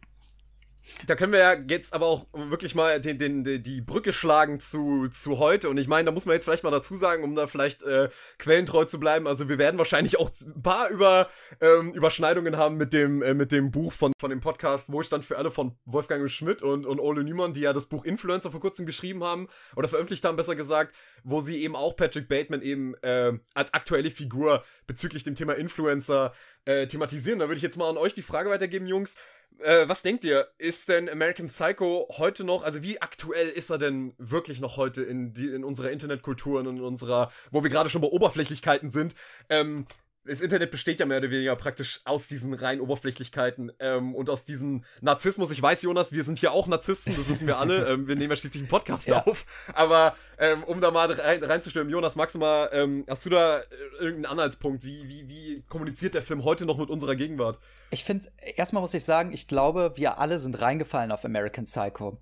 da können wir ja jetzt aber auch wirklich mal den, den, die Brücke schlagen zu, zu heute. Und ich meine, da muss man jetzt vielleicht mal dazu sagen, um da vielleicht äh, quellentreu zu bleiben. Also wir werden wahrscheinlich auch ein paar über, ähm, Überschneidungen haben mit dem, äh, mit dem Buch von, von dem Podcast Wohlstand für alle von Wolfgang Schmidt und, und Ole Niemann, die ja das Buch Influencer vor kurzem geschrieben haben oder veröffentlicht haben, besser gesagt, wo sie eben auch Patrick Bateman eben äh, als aktuelle Figur bezüglich dem Thema Influencer äh, thematisieren. Da würde ich jetzt mal an euch die Frage weitergeben, Jungs. Äh, was denkt ihr? Ist denn American Psycho heute noch, also wie aktuell ist er denn wirklich noch heute in, die, in unserer Internetkultur und in unserer, wo wir gerade schon bei Oberflächlichkeiten sind? Ähm, das Internet besteht ja mehr oder weniger praktisch aus diesen reinen Oberflächlichkeiten ähm, und aus diesem Narzissmus. Ich weiß, Jonas, wir sind hier auch Narzissten, das wissen wir alle. *laughs* ähm, wir nehmen ja schließlich einen Podcast ja. auf. Aber ähm, um da mal rein, reinzustimmen, Jonas, magst du mal, ähm, hast du da äh, irgendeinen Anhaltspunkt? Wie, wie, wie kommuniziert der Film heute noch mit unserer Gegenwart? Ich finde, erstmal muss ich sagen, ich glaube, wir alle sind reingefallen auf American Psycho.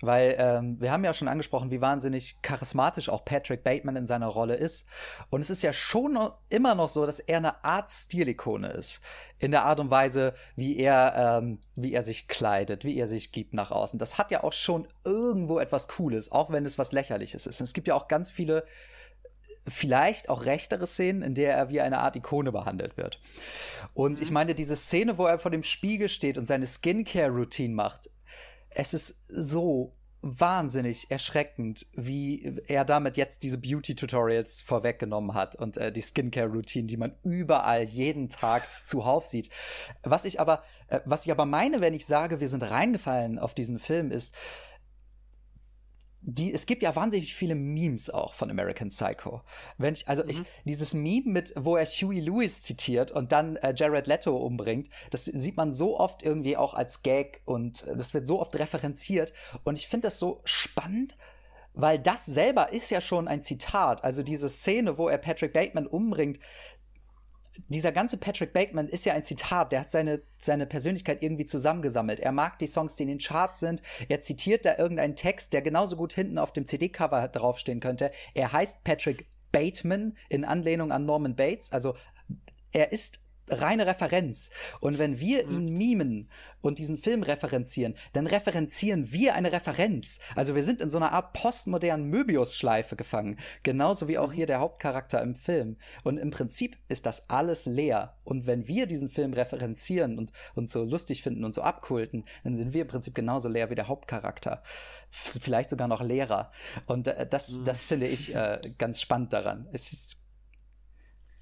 Weil ähm, wir haben ja schon angesprochen, wie wahnsinnig charismatisch auch Patrick Bateman in seiner Rolle ist. Und es ist ja schon immer noch so, dass er eine Art Stilikone ist. In der Art und Weise, wie er, ähm, wie er sich kleidet, wie er sich gibt nach außen. Das hat ja auch schon irgendwo etwas Cooles, auch wenn es was Lächerliches ist. Und es gibt ja auch ganz viele vielleicht auch rechtere Szenen, in der er wie eine Art Ikone behandelt wird. Und mhm. ich meine, diese Szene, wo er vor dem Spiegel steht und seine Skincare-Routine macht, es ist so wahnsinnig erschreckend, wie er damit jetzt diese Beauty-Tutorials vorweggenommen hat und äh, die Skincare-Routine, die man überall jeden Tag zuhauf sieht. Was ich aber, äh, was ich aber meine, wenn ich sage, wir sind reingefallen auf diesen Film, ist, die, es gibt ja wahnsinnig viele Memes auch von American Psycho. Wenn ich, also mhm. ich, dieses Meme mit, wo er Huey Lewis zitiert und dann äh, Jared Leto umbringt, das sieht man so oft irgendwie auch als Gag und äh, das wird so oft referenziert und ich finde das so spannend, weil das selber ist ja schon ein Zitat. Also diese Szene, wo er Patrick Bateman umbringt, dieser ganze Patrick Bateman ist ja ein Zitat, der hat seine, seine Persönlichkeit irgendwie zusammengesammelt. Er mag die Songs, die in den Charts sind. Er zitiert da irgendeinen Text, der genauso gut hinten auf dem CD-Cover draufstehen könnte. Er heißt Patrick Bateman in Anlehnung an Norman Bates. Also er ist reine Referenz. Und wenn wir mhm. ihn mimen und diesen Film referenzieren, dann referenzieren wir eine Referenz. Also wir sind in so einer Art postmodernen Möbius-Schleife gefangen. Genauso wie auch mhm. hier der Hauptcharakter im Film. Und im Prinzip ist das alles leer. Und wenn wir diesen Film referenzieren und, und so lustig finden und so abkulten, dann sind wir im Prinzip genauso leer wie der Hauptcharakter. Vielleicht sogar noch leerer. Und äh, das, mhm. das finde ich äh, ganz spannend daran. Es ist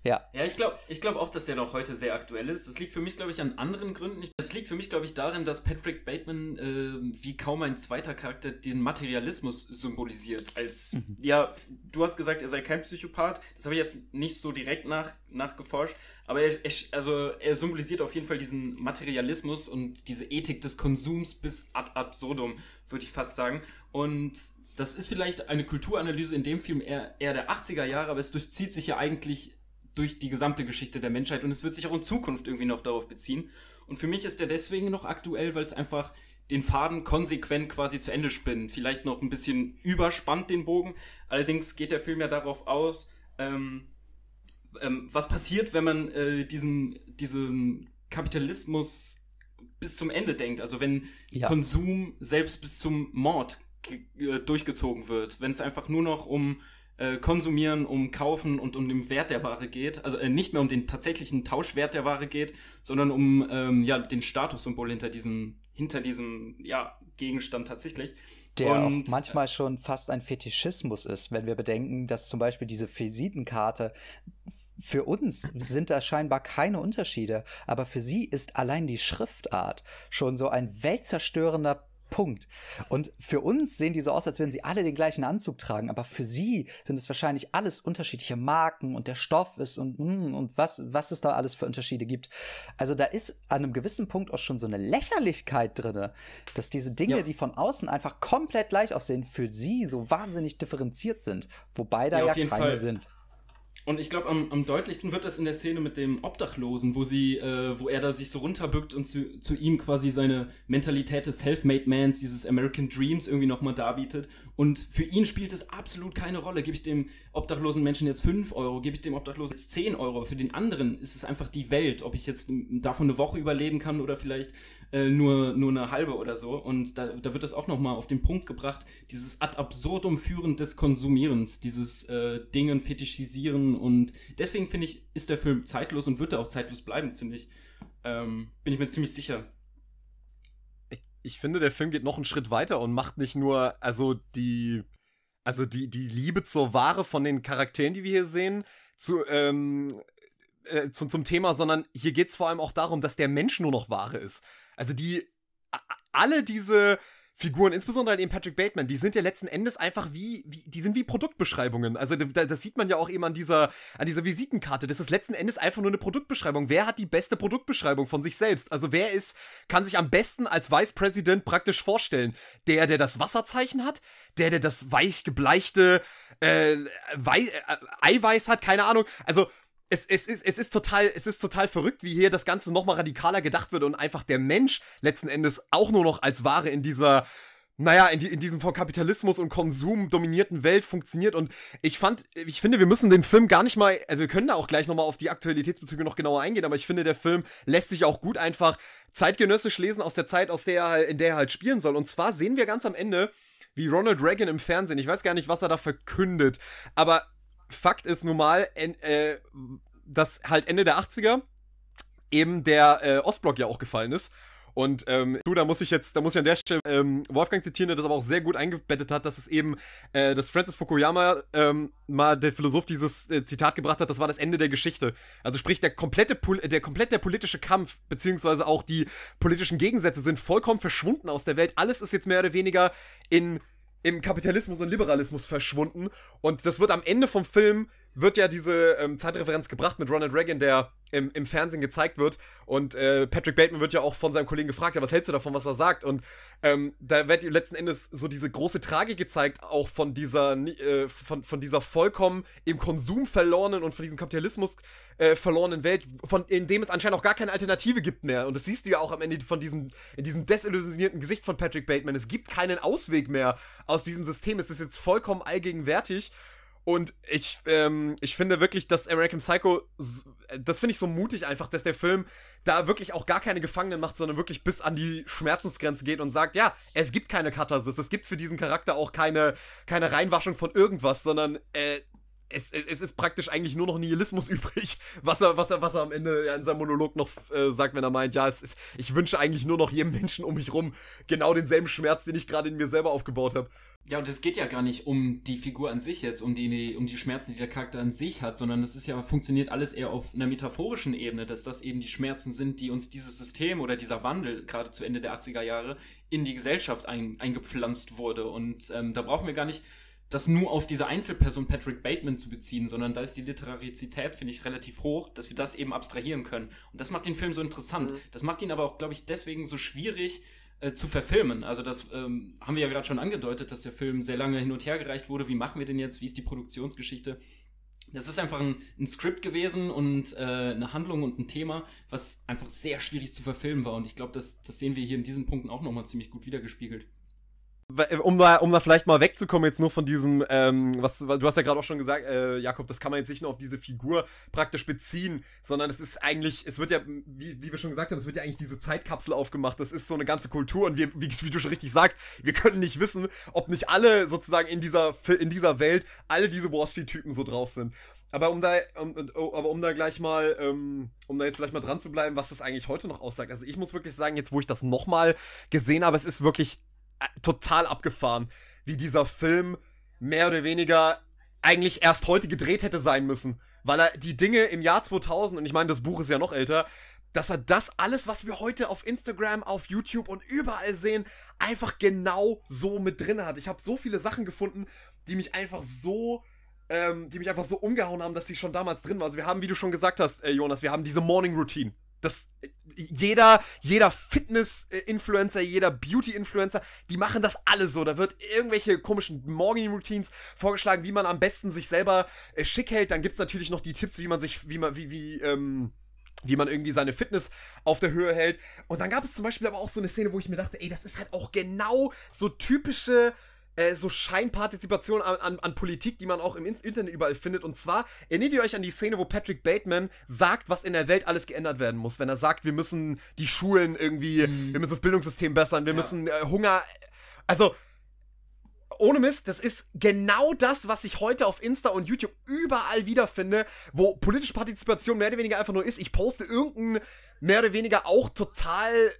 ja. Ja, ich glaube ich glaub auch, dass der noch heute sehr aktuell ist. Das liegt für mich, glaube ich, an anderen Gründen. Das liegt für mich, glaube ich, darin, dass Patrick Bateman äh, wie kaum ein zweiter Charakter den Materialismus symbolisiert. Als, mhm. ja, du hast gesagt, er sei kein Psychopath. Das habe ich jetzt nicht so direkt nach, nachgeforscht. Aber er, er, also er symbolisiert auf jeden Fall diesen Materialismus und diese Ethik des Konsums bis ad absurdum, würde ich fast sagen. Und das ist vielleicht eine Kulturanalyse in dem Film eher, eher der 80er Jahre, aber es durchzieht sich ja eigentlich durch die gesamte Geschichte der Menschheit und es wird sich auch in Zukunft irgendwie noch darauf beziehen. Und für mich ist der deswegen noch aktuell, weil es einfach den Faden konsequent quasi zu Ende spinnt. Vielleicht noch ein bisschen überspannt den Bogen. Allerdings geht der Film ja darauf aus, ähm, ähm, was passiert, wenn man äh, diesen, diesen Kapitalismus bis zum Ende denkt. Also wenn ja. Konsum selbst bis zum Mord äh, durchgezogen wird. Wenn es einfach nur noch um äh, Konsumieren, um Kaufen und um den Wert der Ware geht. Also äh, nicht mehr um den tatsächlichen Tauschwert der Ware geht, sondern um ähm, ja, den Statussymbol hinter diesem, hinter diesem ja, Gegenstand tatsächlich. Der und, manchmal schon fast ein Fetischismus ist, wenn wir bedenken, dass zum Beispiel diese Visitenkarte für uns sind da scheinbar keine Unterschiede, aber für sie ist allein die Schriftart schon so ein weltzerstörender Punkt. Und für uns sehen die so aus, als würden sie alle den gleichen Anzug tragen, aber für sie sind es wahrscheinlich alles unterschiedliche Marken und der Stoff ist und, hm, und was, was es da alles für Unterschiede gibt. Also da ist an einem gewissen Punkt auch schon so eine Lächerlichkeit drin, dass diese Dinge, ja. die von außen einfach komplett gleich aussehen, für sie so wahnsinnig differenziert sind. Wobei da ja, ja keine Fall. sind. Und ich glaube, am, am deutlichsten wird das in der Szene mit dem Obdachlosen, wo sie, äh, wo er da sich so runterbückt und zu, zu ihm quasi seine Mentalität des Self-Made Mans, dieses American Dreams irgendwie nochmal darbietet. Und für ihn spielt es absolut keine Rolle. Gebe ich dem obdachlosen Menschen jetzt 5 Euro, gebe ich dem Obdachlosen jetzt 10 Euro. Für den anderen ist es einfach die Welt, ob ich jetzt davon eine Woche überleben kann oder vielleicht äh, nur, nur eine halbe oder so. Und da, da wird das auch nochmal auf den Punkt gebracht, dieses ad absurdum führen des Konsumierens, dieses äh, Dingen fetischisieren und deswegen finde ich, ist der Film zeitlos und wird er auch zeitlos bleiben, ziemlich. Ähm, bin ich mir ziemlich sicher. Ich, ich finde, der Film geht noch einen Schritt weiter und macht nicht nur, also die, also die, die Liebe zur Ware von den Charakteren, die wir hier sehen, zu, ähm, äh, zum, zum Thema, sondern hier geht es vor allem auch darum, dass der Mensch nur noch Ware ist. Also die, alle diese, Figuren, insbesondere halt eben Patrick Bateman, die sind ja letzten Endes einfach wie, wie die sind wie Produktbeschreibungen. Also da, das sieht man ja auch eben an dieser, an dieser Visitenkarte. Das ist letzten Endes einfach nur eine Produktbeschreibung. Wer hat die beste Produktbeschreibung von sich selbst? Also wer ist, kann sich am besten als Vice President praktisch vorstellen? Der, der das Wasserzeichen hat? Der, der das weich gebleichte äh, Wei äh, Eiweiß hat? Keine Ahnung. Also es, es, ist, es, ist total, es ist total verrückt, wie hier das Ganze nochmal radikaler gedacht wird und einfach der Mensch letzten Endes auch nur noch als Ware in dieser, naja, in, die, in diesem von Kapitalismus und Konsum dominierten Welt funktioniert. Und ich fand, ich finde, wir müssen den Film gar nicht mal, also wir können da auch gleich nochmal auf die Aktualitätsbezüge noch genauer eingehen, aber ich finde, der Film lässt sich auch gut einfach zeitgenössisch lesen aus der Zeit, aus der er, in der er halt spielen soll. Und zwar sehen wir ganz am Ende, wie Ronald Reagan im Fernsehen, ich weiß gar nicht, was er da verkündet, aber Fakt ist nun mal, äh, dass halt Ende der 80er eben der äh, Ostblock ja auch gefallen ist. Und ähm, du, da muss ich jetzt, da muss ich an der Stelle ähm, Wolfgang zitieren, der das aber auch sehr gut eingebettet hat, dass es eben, äh, dass Francis Fukuyama ähm, mal der Philosoph dieses äh, Zitat gebracht hat, das war das Ende der Geschichte. Also sprich, der komplette, der komplett der politische Kampf, beziehungsweise auch die politischen Gegensätze sind vollkommen verschwunden aus der Welt. Alles ist jetzt mehr oder weniger in im Kapitalismus und Liberalismus verschwunden. Und das wird am Ende vom Film wird ja diese ähm, Zeitreferenz gebracht mit Ronald Reagan, der im, im Fernsehen gezeigt wird. Und äh, Patrick Bateman wird ja auch von seinem Kollegen gefragt, ja, was hältst du davon, was er sagt? Und ähm, da wird letzten Endes so diese große Tragik gezeigt, auch von dieser, äh, von, von dieser vollkommen im Konsum verlorenen und von diesem Kapitalismus äh, verlorenen Welt, von, in dem es anscheinend auch gar keine Alternative gibt mehr. Und das siehst du ja auch am Ende von diesem, in diesem desillusionierten Gesicht von Patrick Bateman. Es gibt keinen Ausweg mehr aus diesem System. Es ist jetzt vollkommen allgegenwärtig. Und ich, ähm, ich finde wirklich, dass American Psycho, das finde ich so mutig einfach, dass der Film da wirklich auch gar keine Gefangenen macht, sondern wirklich bis an die Schmerzensgrenze geht und sagt, ja, es gibt keine Katharsis, es gibt für diesen Charakter auch keine, keine Reinwaschung von irgendwas, sondern äh, es, es ist praktisch eigentlich nur noch Nihilismus *laughs* übrig, was er, was er, was er am Ende in seinem Monolog noch äh, sagt, wenn er meint, ja, es ist, ich wünsche eigentlich nur noch jedem Menschen um mich rum genau denselben Schmerz, den ich gerade in mir selber aufgebaut habe. Ja, und es geht ja gar nicht um die Figur an sich jetzt, um die, um die Schmerzen, die der Charakter an sich hat, sondern es ist ja, funktioniert alles eher auf einer metaphorischen Ebene, dass das eben die Schmerzen sind, die uns dieses System oder dieser Wandel, gerade zu Ende der 80er Jahre, in die Gesellschaft ein, eingepflanzt wurde. Und ähm, da brauchen wir gar nicht das nur auf diese Einzelperson Patrick Bateman zu beziehen, sondern da ist die Literarizität, finde ich, relativ hoch, dass wir das eben abstrahieren können. Und das macht den Film so interessant. Mhm. Das macht ihn aber auch, glaube ich, deswegen so schwierig, äh, zu verfilmen. Also das ähm, haben wir ja gerade schon angedeutet, dass der Film sehr lange hin und her gereicht wurde. Wie machen wir den jetzt? Wie ist die Produktionsgeschichte? das ist einfach ein, ein Skript gewesen und äh, eine Handlung und ein Thema, was einfach sehr schwierig zu verfilmen war. Und ich glaube, das, das sehen wir hier in diesen Punkten auch nochmal ziemlich gut wiedergespiegelt um da, um da vielleicht mal wegzukommen jetzt nur von diesem, ähm, was du hast ja gerade auch schon gesagt, äh, Jakob, das kann man jetzt nicht nur auf diese Figur praktisch beziehen, sondern es ist eigentlich, es wird ja, wie, wie wir schon gesagt haben, es wird ja eigentlich diese Zeitkapsel aufgemacht. Das ist so eine ganze Kultur und wir, wie, wie du schon richtig sagst, wir können nicht wissen, ob nicht alle sozusagen in dieser, in dieser Welt alle diese Wall Street-Typen so drauf sind. Aber um da, um, aber um da gleich mal, ähm, um da jetzt vielleicht mal dran zu bleiben, was das eigentlich heute noch aussagt. Also ich muss wirklich sagen, jetzt wo ich das nochmal gesehen habe, es ist wirklich total abgefahren, wie dieser Film mehr oder weniger eigentlich erst heute gedreht hätte sein müssen. Weil er die Dinge im Jahr 2000, und ich meine, das Buch ist ja noch älter, dass er das alles, was wir heute auf Instagram, auf YouTube und überall sehen, einfach genau so mit drin hat. Ich habe so viele Sachen gefunden, die mich einfach so ähm, die mich einfach so umgehauen haben, dass sie schon damals drin waren. Also wir haben, wie du schon gesagt hast, äh, Jonas, wir haben diese Morning Routine. Das, jeder, jeder Fitness-Influencer, jeder Beauty-Influencer, die machen das alle so. Da wird irgendwelche komischen Morning-Routines vorgeschlagen, wie man am besten sich selber äh, schick hält. Dann gibt's natürlich noch die Tipps, wie man sich, wie man, wie, wie, ähm, wie man irgendwie seine Fitness auf der Höhe hält. Und dann gab es zum Beispiel aber auch so eine Szene, wo ich mir dachte, ey, das ist halt auch genau so typische äh, so Scheinpartizipation an, an, an, Politik, die man auch im Internet überall findet. Und zwar erinnert ihr euch an die Szene, wo Patrick Bateman sagt, was in der Welt alles geändert werden muss. Wenn er sagt, wir müssen die Schulen irgendwie, mhm. wir müssen das Bildungssystem bessern, wir ja. müssen äh, Hunger. Also, ohne Mist, das ist genau das, was ich heute auf Insta und YouTube überall wiederfinde, wo politische Partizipation mehr oder weniger einfach nur ist. Ich poste irgendeinen mehr oder weniger auch total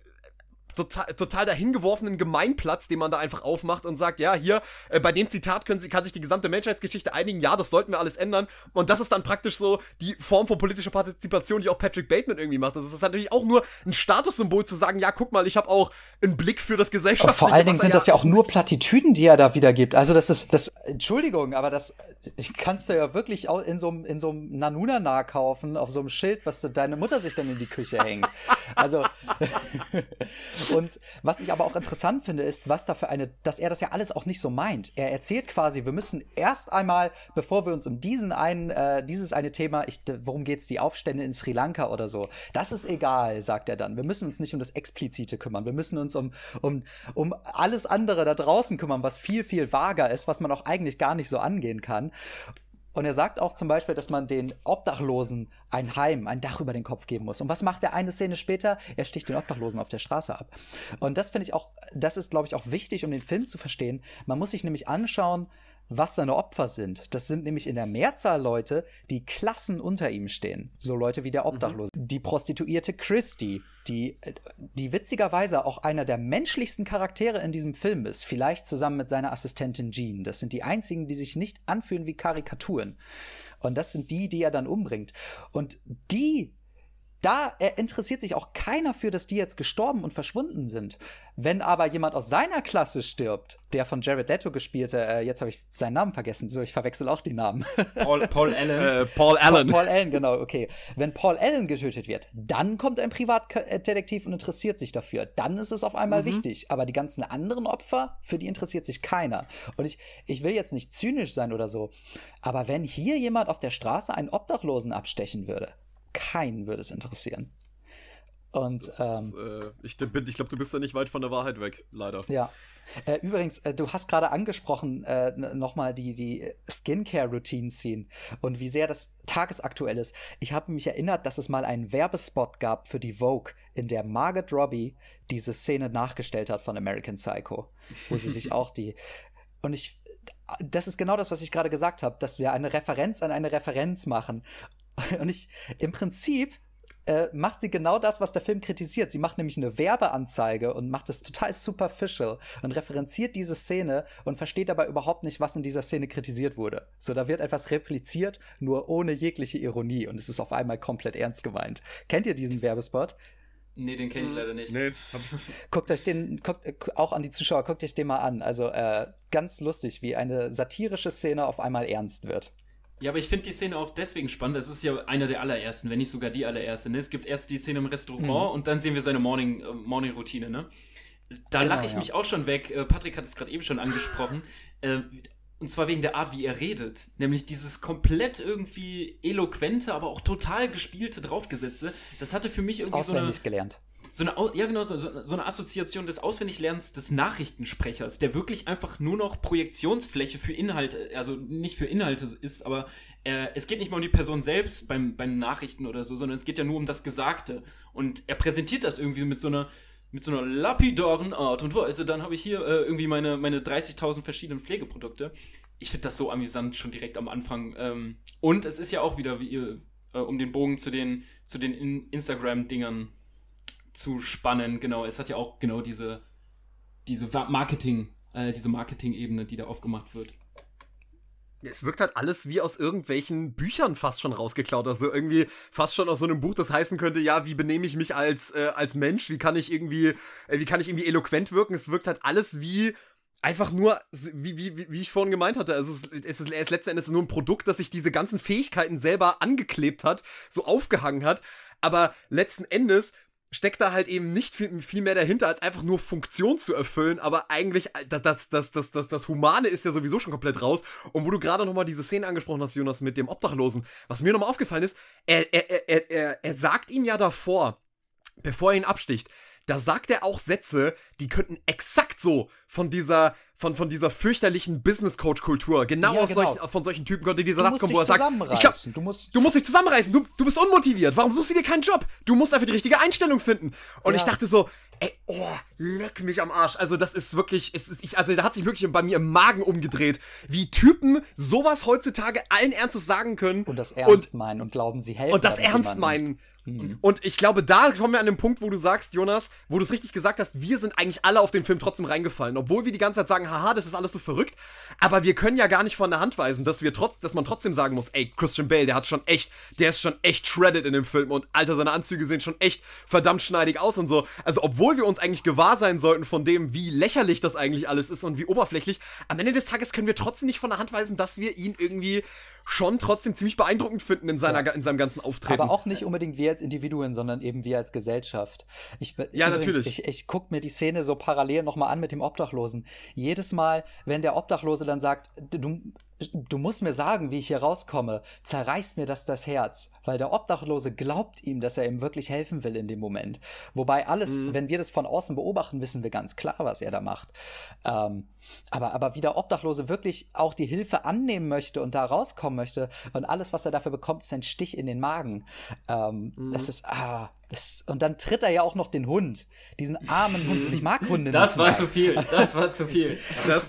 total, total dahingeworfenen Gemeinplatz, den man da einfach aufmacht und sagt, ja, hier, äh, bei dem Zitat können sie, kann sich die gesamte Menschheitsgeschichte einigen, ja, das sollten wir alles ändern. Und das ist dann praktisch so die Form von politischer Partizipation, die auch Patrick Bateman irgendwie macht. Das ist natürlich auch nur ein Statussymbol zu sagen, ja, guck mal, ich habe auch einen Blick für das Gesellschaft. Aber vor allen Dingen sind das ja auch nur Plattitüden, die er da wiedergibt. Also das ist, das, Entschuldigung, aber das, kannst du ja wirklich auch in so einem, in so einem Nanunana kaufen, auf so einem Schild, was deine Mutter sich dann in die Küche hängt. Also, Und was ich aber auch interessant finde, ist, was da für eine, dass er das ja alles auch nicht so meint. Er erzählt quasi, wir müssen erst einmal, bevor wir uns um diesen einen, äh, dieses eine Thema, ich, worum geht's, die Aufstände in Sri Lanka oder so, das ist egal, sagt er dann. Wir müssen uns nicht um das Explizite kümmern. Wir müssen uns um, um, um alles andere da draußen kümmern, was viel, viel vager ist, was man auch eigentlich gar nicht so angehen kann. Und er sagt auch zum Beispiel, dass man den Obdachlosen ein Heim, ein Dach über den Kopf geben muss. Und was macht er eine Szene später? Er sticht den Obdachlosen auf der Straße ab. Und das finde ich auch, das ist, glaube ich, auch wichtig, um den Film zu verstehen. Man muss sich nämlich anschauen, was seine Opfer sind. Das sind nämlich in der Mehrzahl Leute, die Klassen unter ihm stehen. So Leute wie der Obdachlose. Mhm. Die Prostituierte Christy, die, die witzigerweise auch einer der menschlichsten Charaktere in diesem Film ist. Vielleicht zusammen mit seiner Assistentin Jean. Das sind die einzigen, die sich nicht anfühlen wie Karikaturen. Und das sind die, die er dann umbringt. Und die da interessiert sich auch keiner für, dass die jetzt gestorben und verschwunden sind. Wenn aber jemand aus seiner Klasse stirbt, der von Jared Leto gespielte, äh, jetzt habe ich seinen Namen vergessen, so ich verwechsel auch die Namen. *laughs* Paul, Paul Allen. Äh, Paul Allen. Paul, Paul Allen, genau, okay. Wenn Paul Allen getötet wird, dann kommt ein Privatdetektiv und interessiert sich dafür. Dann ist es auf einmal mhm. wichtig. Aber die ganzen anderen Opfer, für die interessiert sich keiner. Und ich, ich will jetzt nicht zynisch sein oder so, aber wenn hier jemand auf der Straße einen Obdachlosen abstechen würde, keinen würde es interessieren. Und das, ähm, äh, ich, ich glaube, du bist da nicht weit von der Wahrheit weg, leider. Ja. Äh, übrigens, äh, du hast gerade angesprochen, äh, nochmal die, die Skincare-Routine-Scene und wie sehr das tagesaktuell ist. Ich habe mich erinnert, dass es mal einen Werbespot gab für die Vogue, in der Margaret Robbie diese Szene nachgestellt hat von American Psycho, wo sie sich *laughs* auch die. Und ich. Das ist genau das, was ich gerade gesagt habe, dass wir eine Referenz an eine Referenz machen. *laughs* Und ich, im Prinzip äh, macht sie genau das, was der Film kritisiert. Sie macht nämlich eine Werbeanzeige und macht es total superficial und referenziert diese Szene und versteht dabei überhaupt nicht, was in dieser Szene kritisiert wurde. So, da wird etwas repliziert, nur ohne jegliche Ironie und es ist auf einmal komplett ernst gemeint. Kennt ihr diesen Werbespot? Nee, den kenne ich leider nicht. Nee. *laughs* guckt euch den, guckt, auch an die Zuschauer, guckt euch den mal an. Also äh, ganz lustig, wie eine satirische Szene auf einmal ernst wird. Ja, aber ich finde die Szene auch deswegen spannend. Es ist ja einer der allerersten, wenn nicht sogar die allererste. Ne? Es gibt erst die Szene im Restaurant mhm. und dann sehen wir seine Morning, äh, Morning Routine. Ne? Da genau, lache ich ja. mich auch schon weg. Äh, Patrick hat es gerade eben schon angesprochen. *laughs* Äh, Und zwar wegen der Art, wie er redet. Nämlich dieses komplett irgendwie eloquente, aber auch total gespielte Draufgesetze. Das hatte für mich irgendwie Auswendig so eine. gelernt. So eine, ja, genau, so, so eine Assoziation des Auswendiglernens des Nachrichtensprechers, der wirklich einfach nur noch Projektionsfläche für Inhalte, also nicht für Inhalte ist, aber äh, es geht nicht mal um die Person selbst beim, beim Nachrichten oder so, sondern es geht ja nur um das Gesagte. Und er präsentiert das irgendwie mit so einer, mit so einer lapidaren Art und Weise. Dann habe ich hier äh, irgendwie meine, meine 30.000 verschiedenen Pflegeprodukte. Ich finde das so amüsant schon direkt am Anfang. Ähm, und es ist ja auch wieder, wie ihr, äh, um den Bogen zu den, zu den In Instagram-Dingern zu spannen, genau. Es hat ja auch genau diese, diese Marketing, äh, diese Marketing-Ebene, die da aufgemacht wird. Es wirkt halt alles wie aus irgendwelchen Büchern fast schon rausgeklaut. Also irgendwie fast schon aus so einem Buch, das heißen könnte, ja, wie benehme ich mich als, äh, als Mensch? Wie kann ich irgendwie, äh, wie kann ich irgendwie eloquent wirken? Es wirkt halt alles wie einfach nur, wie, wie, wie ich vorhin gemeint hatte, es ist, es ist, es ist letzten Endes nur ein Produkt, das sich diese ganzen Fähigkeiten selber angeklebt hat, so aufgehangen hat. Aber letzten Endes steckt da halt eben nicht viel, viel mehr dahinter, als einfach nur Funktion zu erfüllen, aber eigentlich, das, das, das, das, das, das Humane ist ja sowieso schon komplett raus. Und wo du gerade nochmal diese Szene angesprochen hast, Jonas, mit dem Obdachlosen, was mir nochmal aufgefallen ist, er, er, er, er, er sagt ihm ja davor, bevor er ihn absticht, da sagt er auch Sätze, die könnten exakt so von dieser von, von dieser fürchterlichen Business Coach Kultur, genau, Ja, aus genau. Solchen, von solchen Typen könnte dieser Satz kommen, wo er sagt, zusammenreißen. Du musst, Du musst dich zusammenreißen. Du, du bist unmotiviert. Warum suchst du dir keinen Job? Du musst einfach die richtige Einstellung finden. Und Ja. ich dachte so, ey, oh, leck mich am Arsch. Also das ist wirklich, es ist, ich, also da hat sich wirklich bei mir im Magen umgedreht, wie Typen sowas heutzutage allen Ernstes sagen können. und das ernst meinen und glauben, sie helfen. Und das ernst jemandem. meinen. Mhm. Und ich glaube, da kommen wir an den Punkt, wo du sagst, Jonas, wo du es richtig gesagt hast, wir sind eigentlich alle auf den Film trotzdem reingefallen. Obwohl wir die ganze Zeit sagen, haha, das ist alles so verrückt. Aber wir können ja gar nicht von der Hand weisen, dass wir trotz, dass man trotzdem sagen muss, ey, Christian Bale, der hat schon echt, der ist schon echt shredded in dem Film und alter, seine Anzüge sehen schon echt verdammt schneidig aus und so. Also, obwohl wir uns eigentlich gewahr sein sollten von dem, wie lächerlich das eigentlich alles ist und wie oberflächlich, am Ende des Tages können wir trotzdem nicht von der Hand weisen, dass wir ihn irgendwie schon trotzdem ziemlich beeindruckend finden in, seiner, in seinem ganzen Auftreten. Aber auch nicht unbedingt wir als Individuen, sondern eben wir als Gesellschaft. Ich, Ja, übrigens, natürlich. Ich, ich gucke mir die Szene so parallel nochmal an mit dem Obdachlosen. Jedes Mal, wenn der Obdachlose dann sagt, du, du musst mir sagen, wie ich hier rauskomme, zerreißt mir das das Herz. Weil der Obdachlose glaubt ihm, dass er ihm wirklich helfen will in dem Moment. Wobei alles, Mhm. wenn wir das von außen beobachten, wissen wir ganz klar, was er da macht. Ähm, aber, aber wie der Obdachlose wirklich auch die Hilfe annehmen möchte und da rauskommen möchte und alles, was er dafür bekommt, ist ein Stich in den Magen. Ähm, Mhm. Das ist, ah, das, und dann tritt er ja auch noch den Hund, diesen armen Hund. Und ich mag Hunde Das nicht war mehr. zu viel. Das war zu viel. Das,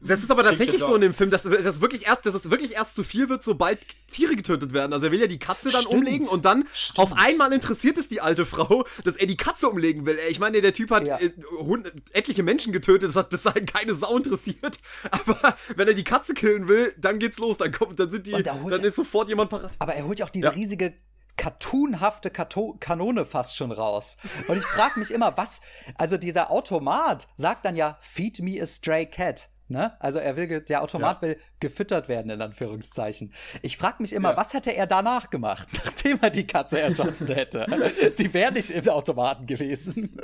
das ist aber tatsächlich so in dem Film, dass, dass, es wirklich erst, dass es wirklich erst zu viel wird, sobald Tiere getötet werden. Also er will ja die Katze dann Stimmt. umlegen und dann auf einmal interessiert es die alte Frau, dass er die Katze umlegen will. Ich meine, der Typ hat Ja. äh, Hund, etliche Menschen getötet, das hat bis dahin keine Sau interessiert. *laughs* Aber wenn er die Katze killen will, dann geht's los. Dann kommt, dann sind die, dann er- ist sofort jemand parat. Aber er holt ja auch diese Ja. riesige cartoonhafte Kato Kanone fast schon raus. Und ich frage mich immer, was, also dieser Automat sagt dann ja, feed me a stray cat. Ne? Also er will, der Automat will gefüttert werden, in Anführungszeichen. Ich frage mich immer, Ja. was hätte er danach gemacht, *laughs* nachdem er die Katze erschossen hätte? *laughs* Sie wäre nicht im Automaten gewesen.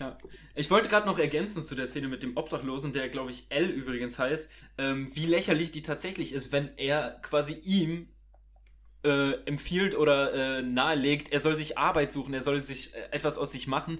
Ja. Ich wollte gerade noch ergänzen zu der Szene mit dem Obdachlosen, der, glaube ich, L übrigens heißt, ähm, wie lächerlich die tatsächlich ist, wenn er quasi ihm äh, empfiehlt oder äh, nahelegt, er soll sich Arbeit suchen, er soll sich äh, etwas aus sich machen.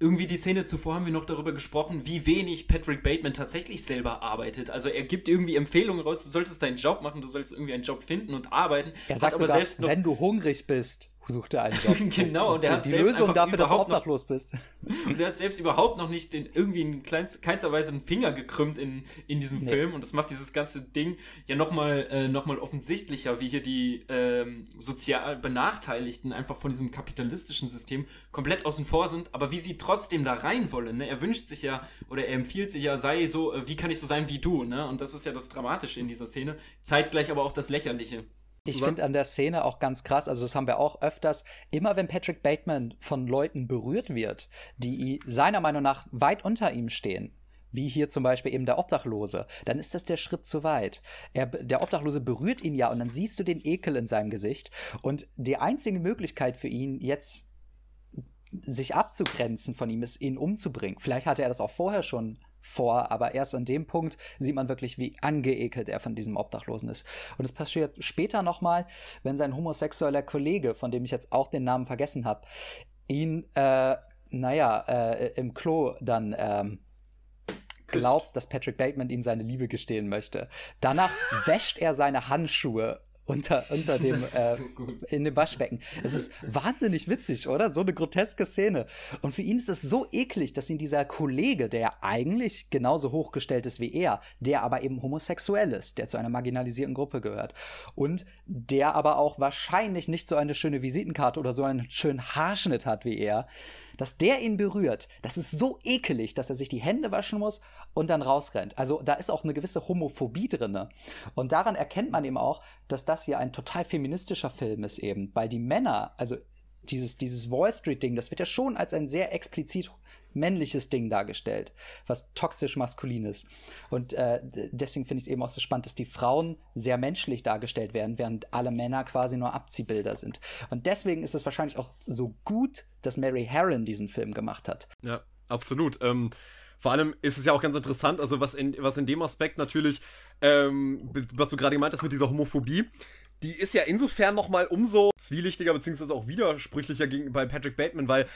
Irgendwie die Szene zuvor haben wir noch darüber gesprochen, wie wenig Patrick Bateman tatsächlich selber arbeitet. Also er gibt irgendwie Empfehlungen raus, du solltest deinen Job machen, du sollst irgendwie einen Job finden und arbeiten. Er sagt aber sogar, selbst noch wenn du hungrig bist, such dir einen *laughs* Job. Genau, und er hat die selbst Lösung dafür, dass du überhaupt noch- obdachlos bist. *laughs* Und er hat selbst überhaupt noch nicht den irgendwie in kleinst, keinster Weise einen Finger gekrümmt in, in diesem Nee. Film. Und das macht dieses ganze Ding ja nochmal äh, noch mal offensichtlicher, wie hier die ähm, sozial Benachteiligten einfach von diesem kapitalistischen System komplett außen vor sind, aber wie sie trotzdem da rein wollen. Ne? Er wünscht sich ja oder er empfiehlt sich ja, sei so, äh, wie kann ich so sein wie du? Ne? Und das ist ja das Dramatische in dieser Szene. Zeitgleich aber auch das Lächerliche. Ich finde an der Szene auch ganz krass, also das haben wir auch öfters, immer wenn Patrick Bateman von Leuten berührt wird, die seiner Meinung nach weit unter ihm stehen, wie hier zum Beispiel eben der Obdachlose, dann ist das der Schritt zu weit. Er, der Obdachlose berührt ihn ja und dann siehst du den Ekel in seinem Gesicht und die einzige Möglichkeit für ihn jetzt sich abzugrenzen von ihm ist, ihn umzubringen. Vielleicht hatte er das auch vorher schon vor, aber erst an dem Punkt sieht man wirklich, wie angeekelt er von diesem Obdachlosen ist. Und es passiert später nochmal, wenn sein homosexueller Kollege, von dem ich jetzt auch den Namen vergessen habe, ihn, äh, naja, äh, im Klo dann ähm, glaubt, dass Patrick Bateman ihm seine Liebe gestehen möchte. Danach *laughs* wäscht er seine Handschuhe unter, unter *laughs* dem, äh, in dem Waschbecken. Es ist wahnsinnig witzig, oder? So eine groteske Szene. Und für ihn ist es so eklig, dass ihn dieser Kollege, der eigentlich genauso hochgestellt ist wie er, der aber eben homosexuell ist, der zu einer marginalisierten Gruppe gehört und der aber auch wahrscheinlich nicht so eine schöne Visitenkarte oder so einen schönen Haarschnitt hat wie er, dass der ihn berührt, das ist so ekelig, dass er sich die Hände waschen muss und dann rausrennt. Also da ist auch eine gewisse Homophobie drin. Und daran erkennt man eben auch, dass das hier ein total feministischer Film ist eben, weil die Männer, also dieses, dieses Wall Street-Ding, das wird ja schon als ein sehr explizit männliches Ding dargestellt, was toxisch maskulin ist. Und äh, deswegen finde ich es eben auch so spannend, dass die Frauen sehr menschlich dargestellt werden, während alle Männer quasi nur Abziehbilder sind. Und deswegen ist es wahrscheinlich auch so gut, dass Mary Herron diesen Film gemacht hat. Ja, absolut. Ähm, vor allem ist es ja auch ganz interessant, also was in, was in dem Aspekt natürlich, ähm, was du gerade gemeint hast mit dieser Homophobie, die ist ja insofern nochmal umso zwielichtiger beziehungsweise auch widersprüchlicher gegenüber Patrick Bateman, weil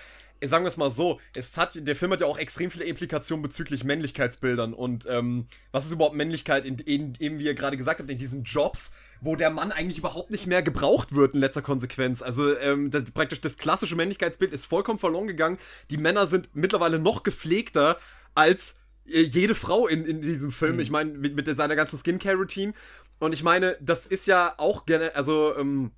sagen wir es mal so, es hat, der Film hat ja auch extrem viele Implikationen bezüglich Männlichkeitsbildern und ähm, was ist überhaupt Männlichkeit, in, in, eben wie ihr gerade gesagt habt, in diesen Jobs, wo der Mann eigentlich überhaupt nicht mehr gebraucht wird in letzter Konsequenz. Also ähm, das, praktisch das klassische Männlichkeitsbild ist vollkommen verloren gegangen. Die Männer sind mittlerweile noch gepflegter als äh, jede Frau in, in diesem Film. Mhm. Ich meine, mit, mit seiner ganzen Skincare-Routine. Und ich meine, das ist ja auch gerne, also, ähm,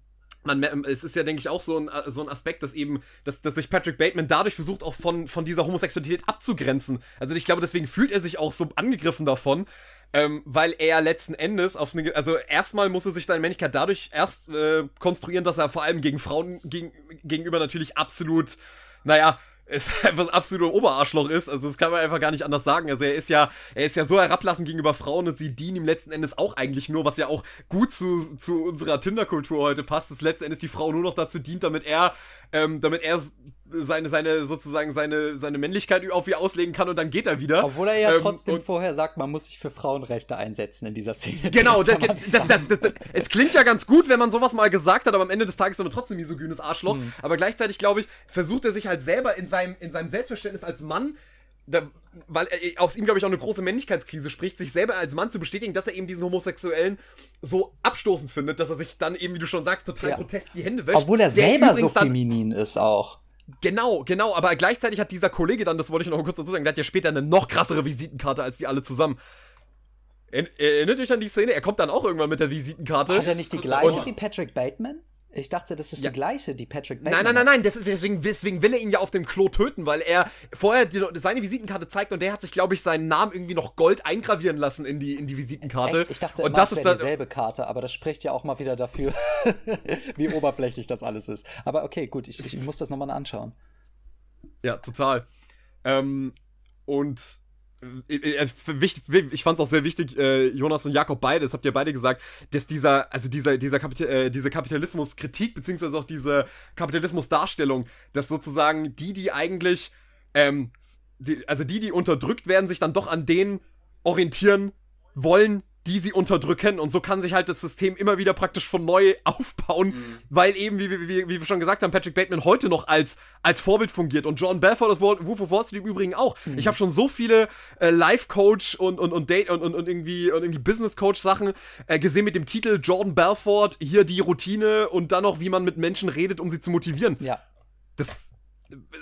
man, es ist ja, denke ich, auch so ein, äh, so ein Aspekt, dass eben, dass, dass sich Patrick Bateman dadurch versucht, auch von, von dieser Homosexualität abzugrenzen. Also ich glaube, deswegen fühlt er sich auch so angegriffen davon, ähm, weil er letzten Endes auf eine, also erstmal muss er sich seine Männlichkeit dadurch erst äh, konstruieren, dass er vor allem gegen Frauen gegen, gegenüber natürlich absolut, naja, es *laughs* einfach das absolute Oberarschloch ist. Also das kann man einfach gar nicht anders sagen. Also er ist ja, er ist ja so herablassend gegenüber Frauen und sie dienen ihm letzten Endes auch eigentlich nur, was ja auch gut zu, zu unserer Tinder-Kultur heute passt, dass letzten Endes die Frau nur noch dazu dient, damit er, ähm, damit er seine, seine, sozusagen seine, seine Männlichkeit auf ihr auslegen kann und dann geht er wieder. Obwohl er ja ähm, trotzdem vorher sagt, man muss sich für Frauenrechte einsetzen in dieser Szene. Genau, das, das, das, es klingt ja ganz gut, wenn man sowas mal gesagt hat, aber am Ende des Tages ist er trotzdem misogynes Arschloch. Mhm. Aber gleichzeitig, glaube ich, versucht er sich halt selber in seinem, in seinem Selbstverständnis als Mann da, weil er aus ihm, glaube ich, auch eine große Männlichkeitskrise spricht, sich selber als Mann zu bestätigen, dass er eben diesen Homosexuellen so abstoßend findet, dass er sich dann eben, wie du schon sagst, total ja. grotesk die Hände wäscht. Obwohl er selber so feminin ist auch. Genau, genau, aber gleichzeitig hat dieser Kollege dann, das wollte ich noch kurz dazu sagen, der hat ja später eine noch krassere Visitenkarte als die alle zusammen. Erinnert euch an die Szene? Er kommt dann auch irgendwann mit der Visitenkarte. Hat er nicht die gleiche wie Patrick Bateman? Ich dachte, das ist ja. die gleiche, die Patrick Bateman. Nein, nein, nein, nein, deswegen, deswegen will er ihn ja auf dem Klo töten, weil er vorher die, seine Visitenkarte zeigt und der hat sich, glaube ich, seinen Namen irgendwie noch Gold eingravieren lassen in die, in die Visitenkarte. Echt? Ich dachte, und das ist dann dieselbe Karte, aber das spricht ja auch mal wieder dafür, *laughs* wie oberflächlich das alles ist. Aber okay, gut, ich, ich muss das nochmal anschauen. Ja, total. Ähm, und ich fand es auch sehr wichtig, äh, Jonas und Jakob beide, das habt ihr beide gesagt, dass dieser, also dieser, dieser Kapital, diese Kapitalismuskritik, beziehungsweise auch diese Kapitalismusdarstellung, dass sozusagen die, die eigentlich, ähm, die, also die, die unterdrückt werden, sich dann doch an denen orientieren wollen, die sie unterdrücken und so kann sich halt das System immer wieder praktisch von neu *laughs* aufbauen, mhm. weil eben, wie, wie, wie, wir schon gesagt haben, Patrick Bateman heute noch als, als Vorbild fungiert und John Belfort, das Wolf of Wall Street im Übrigen auch. Mhm. Ich habe schon so viele äh, Life-Coach und, und, und Date und, und, und irgendwie, und irgendwie Business-Coach-Sachen äh, gesehen mit dem Titel Jordan Belfort, hier die Routine und dann noch, wie man mit Menschen redet, um sie zu motivieren. Ja. Das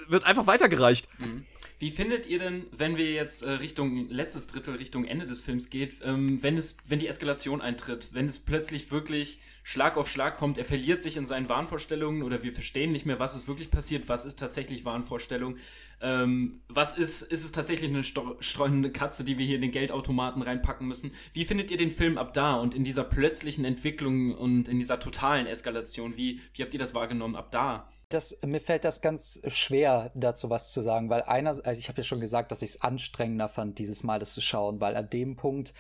wird einfach weitergereicht. Mhm. Wie findet ihr denn, wenn wir jetzt äh, Richtung letztes Drittel, Richtung Ende des Films geht, ähm, wenn es, wenn die Eskalation eintritt, wenn es plötzlich wirklich Schlag auf Schlag kommt, er verliert sich in seinen Wahnvorstellungen oder wir verstehen nicht mehr, was ist wirklich passiert, was ist tatsächlich Wahnvorstellung, ähm, was ist, ist es tatsächlich eine streunende Katze, die wir hier in den Geldautomaten reinpacken müssen. Wie findet ihr den Film ab da und in dieser plötzlichen Entwicklung und in dieser totalen Eskalation, wie, wie habt ihr das wahrgenommen ab da? Das, mir fällt das ganz schwer, dazu was zu sagen, weil einer, also ich habe ja schon gesagt, dass ich es anstrengender fand, dieses Mal das zu schauen, weil an dem Punkt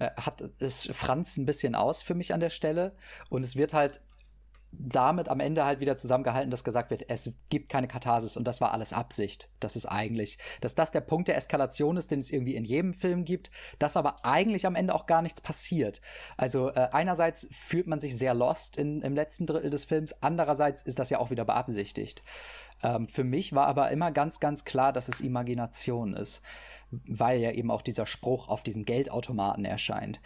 äh, hat es Franz ein bisschen aus für mich an der Stelle und es wird halt damit am Ende halt wieder zusammengehalten, dass gesagt wird, es gibt keine Katharsis und das war alles Absicht. Das ist eigentlich, dass das der Punkt der Eskalation ist, den es irgendwie in jedem Film gibt, dass aber eigentlich am Ende auch gar nichts passiert. Also äh, einerseits fühlt man sich sehr lost in, im letzten Drittel des Films, andererseits ist das ja auch wieder beabsichtigt. Ähm, für mich war aber immer ganz, ganz klar, dass es Imagination ist, weil ja eben auch dieser Spruch auf diesem Geldautomaten erscheint.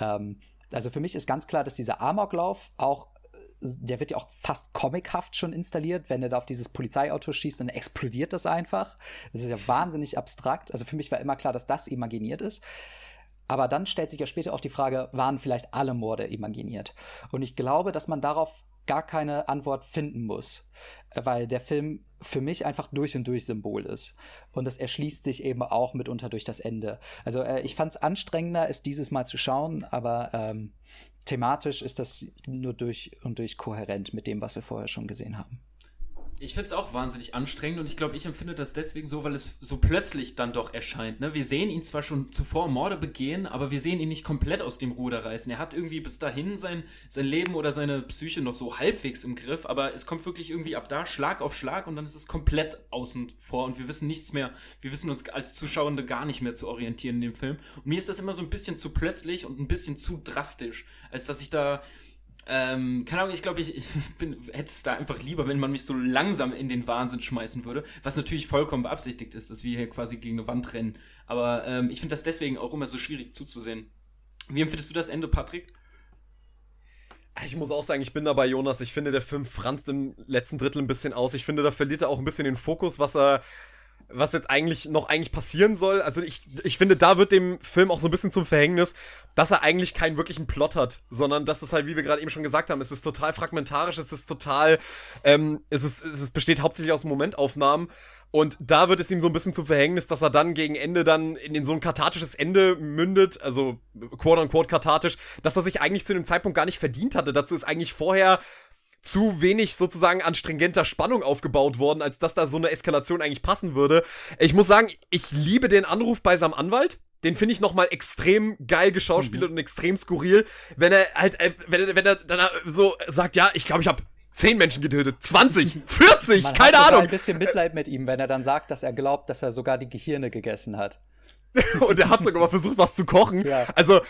Ähm, also für mich ist ganz klar, dass dieser Amoklauf auch der wird ja auch fast comichaft schon installiert, wenn er da auf dieses Polizeiauto schießt, dann explodiert das einfach. Das ist ja wahnsinnig abstrakt. Also für mich war immer klar, dass das imaginiert ist. Aber dann stellt sich ja später auch die Frage, waren vielleicht alle Morde imaginiert? Und ich glaube, dass man darauf gar keine Antwort finden muss, weil der Film für mich einfach durch und durch Symbol ist. Und das erschließt sich eben auch mitunter durch das Ende. Also äh, ich fand es anstrengender, es dieses Mal zu schauen, aber ähm, thematisch ist das nur durch und durch kohärent mit dem, was wir vorher schon gesehen haben. Ich finde es auch wahnsinnig anstrengend und ich glaube, ich empfinde das deswegen so, weil es so plötzlich dann doch erscheint. Ne? Wir sehen ihn zwar schon zuvor Morde begehen, aber wir sehen ihn nicht komplett aus dem Ruder reißen. Er hat irgendwie bis dahin sein, sein Leben oder seine Psyche noch so halbwegs im Griff, aber es kommt wirklich irgendwie ab da Schlag auf Schlag und dann ist es komplett außen vor und wir wissen nichts mehr. Wir wissen uns als Zuschauende gar nicht mehr zu orientieren in dem Film. Und mir ist das immer so ein bisschen zu plötzlich und ein bisschen zu drastisch, als dass ich da ähm, keine Ahnung, ich glaube, ich, ich *laughs* hätte es da einfach lieber, wenn man mich so langsam in den Wahnsinn schmeißen würde, was natürlich vollkommen beabsichtigt ist, dass wir hier quasi gegen eine Wand rennen. Aber ähm, ich finde das deswegen auch immer so schwierig zuzusehen. Wie empfindest du das Ende, Patrick? Ich muss auch sagen, ich bin da bei Jonas. Ich finde, der Film franzt im letzten Drittel ein bisschen aus. Ich finde, da verliert er auch ein bisschen den Fokus, was er was jetzt eigentlich noch eigentlich passieren soll. Also ich, ich finde, da wird dem Film auch so ein bisschen zum Verhängnis, dass er eigentlich keinen wirklichen Plot hat, sondern dass es halt, wie wir gerade eben schon gesagt haben, es ist total fragmentarisch, es ist total, ähm, es, ist, es besteht hauptsächlich aus Momentaufnahmen. Und da wird es ihm so ein bisschen zum Verhängnis, dass er dann gegen Ende dann in, so ein kathartisches Ende mündet, also quote unquote kathartisch, dass er sich eigentlich zu dem Zeitpunkt gar nicht verdient hatte. Dazu ist eigentlich vorher zu wenig sozusagen an stringenter Spannung aufgebaut worden, als dass da so eine Eskalation eigentlich passen würde. Ich muss sagen, ich liebe den Anruf bei seinem Anwalt. Den finde ich nochmal extrem geil geschauspielert mhm. und extrem skurril, wenn er halt, äh, wenn er, wenn er dann so sagt, ja, ich glaube, ich habe 10 Menschen getötet, 20, 40, *laughs* Man keine hat Ahnung. ein bisschen Mitleid mit ihm, wenn er dann sagt, dass er glaubt, dass er sogar die Gehirne gegessen hat. *laughs* und er hat sogar mal versucht, was zu kochen. Ja. Also,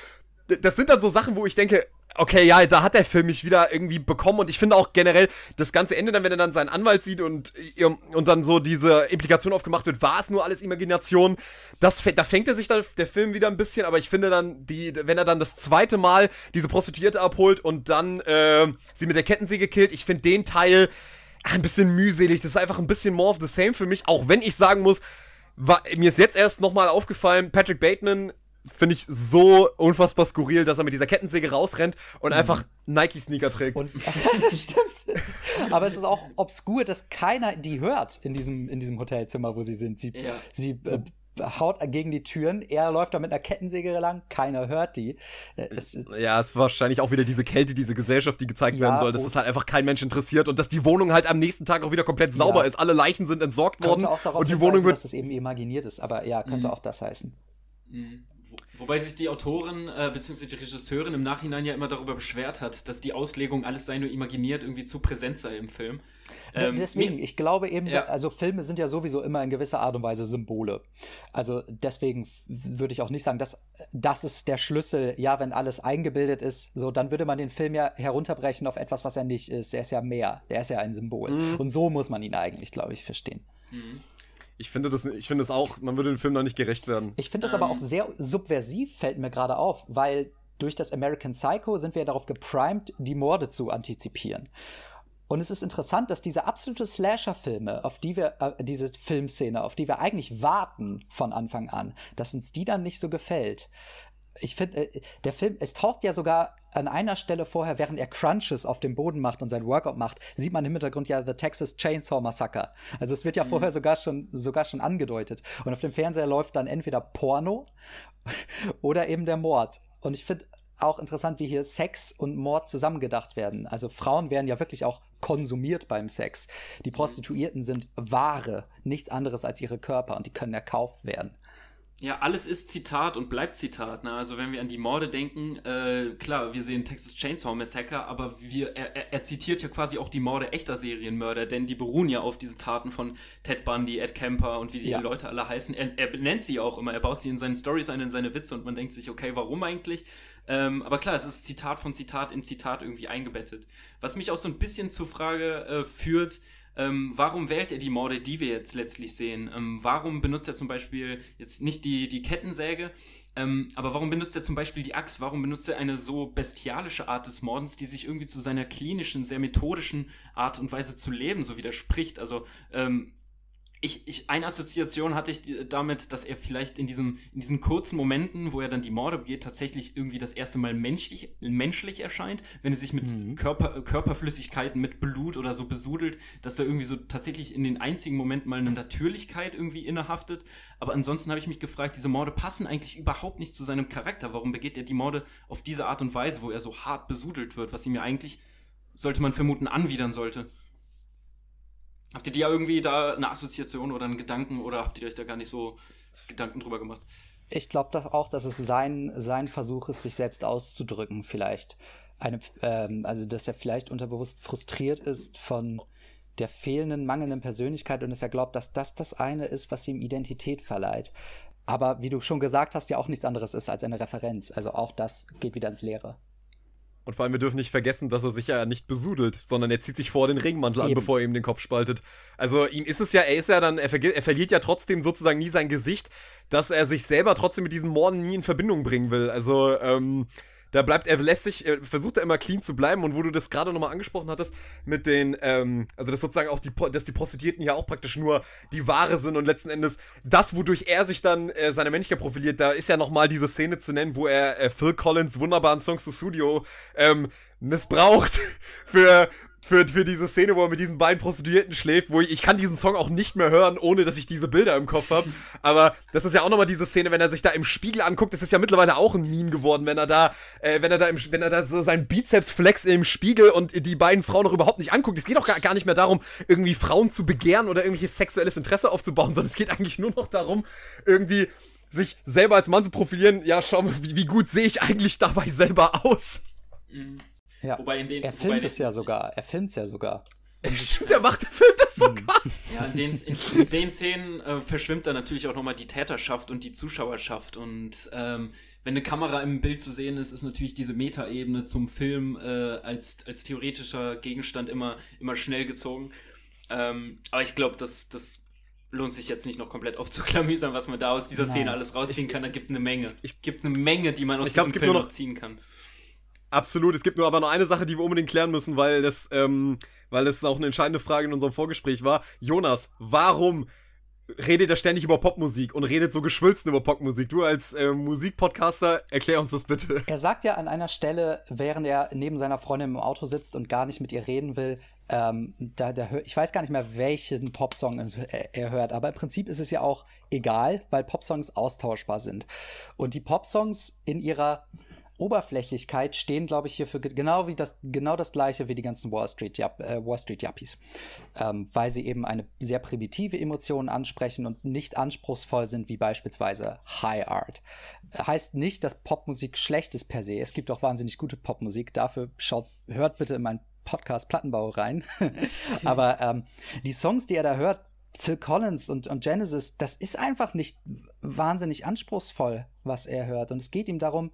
das sind dann so Sachen, wo ich denke, okay, ja, da hat der Film mich wieder irgendwie bekommen. Und ich finde auch generell das ganze Ende dann, wenn er dann seinen Anwalt sieht und, und dann so diese Implikation aufgemacht wird, war es nur alles Imagination, das, da fängt er sich dann der Film wieder ein bisschen, aber ich finde dann, die, wenn er dann das zweite Mal diese Prostituierte abholt und dann äh, sie mit der Kettensäge killt, ich finde den Teil ein bisschen mühselig, das ist einfach ein bisschen more of the same für mich, auch wenn ich sagen muss, war, mir ist jetzt erst nochmal aufgefallen, Patrick Bateman finde ich so unfassbar skurril, dass er mit dieser Kettensäge rausrennt und mhm. einfach Nike-Sneaker trägt. Und, *laughs* stimmt. Aber es ist auch obskur, dass keiner die hört in diesem, in diesem Hotelzimmer, wo sie sind. Sie, ja. sie äh, haut gegen die Türen, er läuft da mit einer Kettensäge lang, keiner hört die. Äh, es ja, es ist wahrscheinlich auch wieder diese Kälte, diese Gesellschaft, die gezeigt ja, werden soll, dass es halt einfach kein Mensch interessiert und dass die Wohnung halt am nächsten Tag auch wieder komplett sauber ja. ist. Alle Leichen sind entsorgt worden und die Wohnung wird. dass es eben imaginiert ist, aber ja, könnte mhm. auch das heißen. Mhm. Wobei sich die Autorin äh, bzw. die Regisseurin im Nachhinein ja immer darüber beschwert hat, dass die Auslegung alles sei nur imaginiert irgendwie zu präsent sei im Film. Ähm, deswegen, ich glaube eben, ja. also Filme sind ja sowieso immer in gewisser Art und Weise Symbole. Also deswegen würde ich auch nicht sagen, dass das ist der Schlüssel. Ja, wenn alles eingebildet ist, so dann würde man den Film ja herunterbrechen auf etwas, was er nicht ist. Er ist ja mehr. Er ist ja ein Symbol. Mhm. Und so muss man ihn eigentlich, glaube ich, verstehen. Mhm. Ich finde das, ich finde das auch, man würde dem Film da nicht gerecht werden. Ich finde das ähm. aber auch sehr subversiv, fällt mir gerade auf, weil durch das American Psycho sind wir darauf geprimed, die Morde zu antizipieren. Und es ist interessant, dass diese absolute Slasher-Filme, auf die wir, äh, diese Filmszene, auf die wir eigentlich warten von Anfang an, dass uns die dann nicht so gefällt ich finde, äh, der Film, es taucht ja sogar an einer Stelle vorher, während er Crunches auf dem Boden macht und sein Workout macht, sieht man im Hintergrund ja The Texas Chainsaw Massacre. Also es wird ja mhm. vorher sogar schon, sogar schon angedeutet. Und auf dem Fernseher läuft dann entweder Porno *laughs* oder eben der Mord. Und ich finde auch interessant, wie hier Sex und Mord zusammengedacht werden. Also Frauen werden ja wirklich auch konsumiert beim Sex. Die mhm. Prostituierten sind Ware, nichts anderes als ihre Körper und die können erkauft werden. Ja, alles ist Zitat und bleibt Zitat. Ne? Also wenn wir an die Morde denken, äh, klar, wir sehen Texas Chainsaw Massacre, aber wir, er, er, zitiert ja quasi auch die Morde echter Serienmörder, denn die beruhen ja auf diesen Taten von Ted Bundy, Ed Kemper und wie die ja. Leute alle heißen. Er, er benennt sie auch immer, er baut sie in seinen Stories ein, in seine Witze und man denkt sich, okay, warum eigentlich? Ähm, aber klar, es ist Zitat von Zitat in Zitat irgendwie eingebettet. Was mich auch so ein bisschen zur Frage äh, führt, ähm, warum wählt er die Morde, die wir jetzt letztlich sehen? Ähm, warum benutzt er zum Beispiel jetzt nicht die, die Kettensäge, ähm, aber warum benutzt er zum Beispiel die Axt? Warum benutzt er eine so bestialische Art des Mordens, die sich irgendwie zu seiner klinischen, sehr methodischen Art und Weise zu leben so widerspricht? Also ähm, ich, ich, eine Assoziation hatte ich damit, dass er vielleicht in, diesem, in diesen kurzen Momenten, wo er dann die Morde begeht, tatsächlich irgendwie das erste Mal menschlich, menschlich erscheint, wenn er sich mit mhm. Körper, Körperflüssigkeiten, mit Blut oder so besudelt, dass da irgendwie so tatsächlich in den einzigen Momenten mal eine Natürlichkeit irgendwie innehaftet. Aber ansonsten habe ich mich gefragt, diese Morde passen eigentlich überhaupt nicht zu seinem Charakter. Warum begeht er die Morde auf diese Art und Weise, wo er so hart besudelt wird, was ihm ja eigentlich, sollte man vermuten, anwidern sollte? Habt ihr ja irgendwie da eine Assoziation oder einen Gedanken oder habt ihr euch da gar nicht so Gedanken drüber gemacht? Ich glaube auch, dass es sein, sein Versuch ist, sich selbst auszudrücken, vielleicht. Eine, ähm, also, dass er vielleicht unterbewusst frustriert ist von der fehlenden, mangelnden Persönlichkeit und dass er glaubt, dass das das eine ist, was ihm Identität verleiht. Aber wie du schon gesagt hast, ja auch nichts anderes ist als eine Referenz. Also auch das geht wieder ins Leere. Und vor allem, wir dürfen nicht vergessen, dass er sich ja nicht besudelt, sondern er zieht sich vor den Regenmantel Eben. an, bevor er ihm den Kopf spaltet. Also ihm ist es ja, er ist ja dann, er, verge er verliert ja trotzdem sozusagen nie sein Gesicht, dass er sich selber trotzdem mit diesen Morden nie in Verbindung bringen will. Also, ähm, da bleibt er lästig, er versucht er immer clean zu bleiben und wo du das gerade nochmal angesprochen hattest mit den, ähm, also dass sozusagen auch die, dass die Prostituierten ja auch praktisch nur die Ware sind und letzten Endes das, wodurch er sich dann äh, seine Männlichkeit profiliert, da ist ja nochmal diese Szene zu nennen, wo er äh, Phil Collins wunderbaren Songs to Studio ähm, missbraucht *laughs* für, für, für diese Szene, wo er mit diesen beiden Prostituierten schläft, wo ich, ich kann diesen Song auch nicht mehr hören, ohne dass ich diese Bilder im Kopf habe. *laughs* Aber das ist ja auch nochmal diese Szene, wenn er sich da im Spiegel anguckt, das ist ja mittlerweile auch ein Meme geworden, wenn er da, äh, wenn er da im, wenn er da so seinen Bizeps flex im Spiegel und die beiden Frauen noch überhaupt nicht anguckt. Es geht auch gar, gar nicht mehr darum, irgendwie Frauen zu begehren oder irgendwelches sexuelles Interesse aufzubauen, sondern es geht eigentlich nur noch darum, irgendwie sich selber als Mann zu profilieren. Ja, schau mal, wie, wie gut sehe ich eigentlich dabei selber aus? Mhm. Ja. Wobei in den, er filmt es ja sogar. Er filmt es ja sogar. Stimmt, *laughs* der macht, der filmt das sogar. *laughs* Ja, in den, in, in den Szenen äh, verschwimmt dann natürlich auch nochmal die Täterschaft und die Zuschauerschaft. Und ähm, wenn eine Kamera im Bild zu sehen ist, ist natürlich diese Metaebene zum Film äh, als, als theoretischer Gegenstand immer, immer schnell gezogen. Ähm, aber ich glaube, das, das lohnt sich jetzt nicht noch komplett aufzuklamüsern, was man da aus dieser Nein. Szene alles rausziehen ich, kann. Da gibt eine Menge. Es gibt eine Menge, die man aus diesem glaub, Film noch ziehen kann. Absolut. Es gibt nur aber noch eine Sache, die wir unbedingt klären müssen, weil das, ähm, weil das auch eine entscheidende Frage in unserem Vorgespräch war. Jonas, warum redet er ständig über Popmusik und redet so geschwülzen über Popmusik? Du als äh, Musikpodcaster, erklär uns das bitte. Er sagt ja an einer Stelle, während er neben seiner Freundin im Auto sitzt und gar nicht mit ihr reden will, ähm, da, da, ich weiß gar nicht mehr, welchen Popsong er hört, aber im Prinzip ist es ja auch egal, weil Popsongs austauschbar sind. Und die Popsongs in ihrer Oberflächlichkeit stehen, glaube ich, hier für genau wie das genau das gleiche wie die ganzen Wall Street äh, Wall Street Yuppies, ähm, weil sie eben eine sehr primitive Emotion ansprechen und nicht anspruchsvoll sind wie beispielsweise High Art. Heißt nicht, dass Popmusik schlecht ist per se. Es gibt auch wahnsinnig gute Popmusik. Dafür schaut hört bitte in meinen Podcast Plattenbau rein. *laughs* Aber ähm, die Songs, die er da hört, Phil Collins und, und Genesis, das ist einfach nicht wahnsinnig anspruchsvoll, was er hört. Und es geht ihm darum,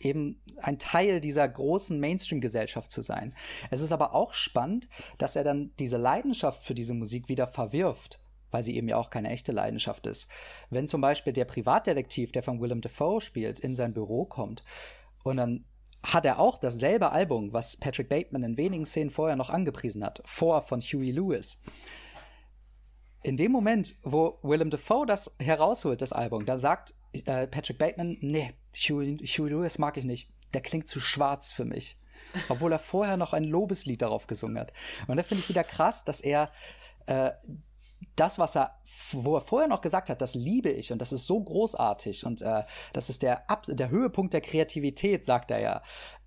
eben ein Teil dieser großen Mainstream-Gesellschaft zu sein. Es ist aber auch spannend, dass er dann diese Leidenschaft für diese Musik wieder verwirft, weil sie eben ja auch keine echte Leidenschaft ist. Wenn zum Beispiel der Privatdetektiv, der von Willem Dafoe spielt, in sein Büro kommt und dann hat er auch dasselbe Album, was Patrick Bateman in wenigen Szenen vorher noch angepriesen hat, vor von Huey Lewis. In dem Moment, wo Willem Dafoe das herausholt, das Album, dann sagt äh, Patrick Bateman, nee, Huey Lewis mag ich nicht. Der klingt zu schwarz für mich. Obwohl er vorher noch ein Lobeslied darauf gesungen hat. Und da finde ich wieder krass, dass er äh, das, was er, wo er vorher noch gesagt hat, das liebe ich und das ist so großartig und äh, das ist der, Ab der Höhepunkt der Kreativität, sagt er ja,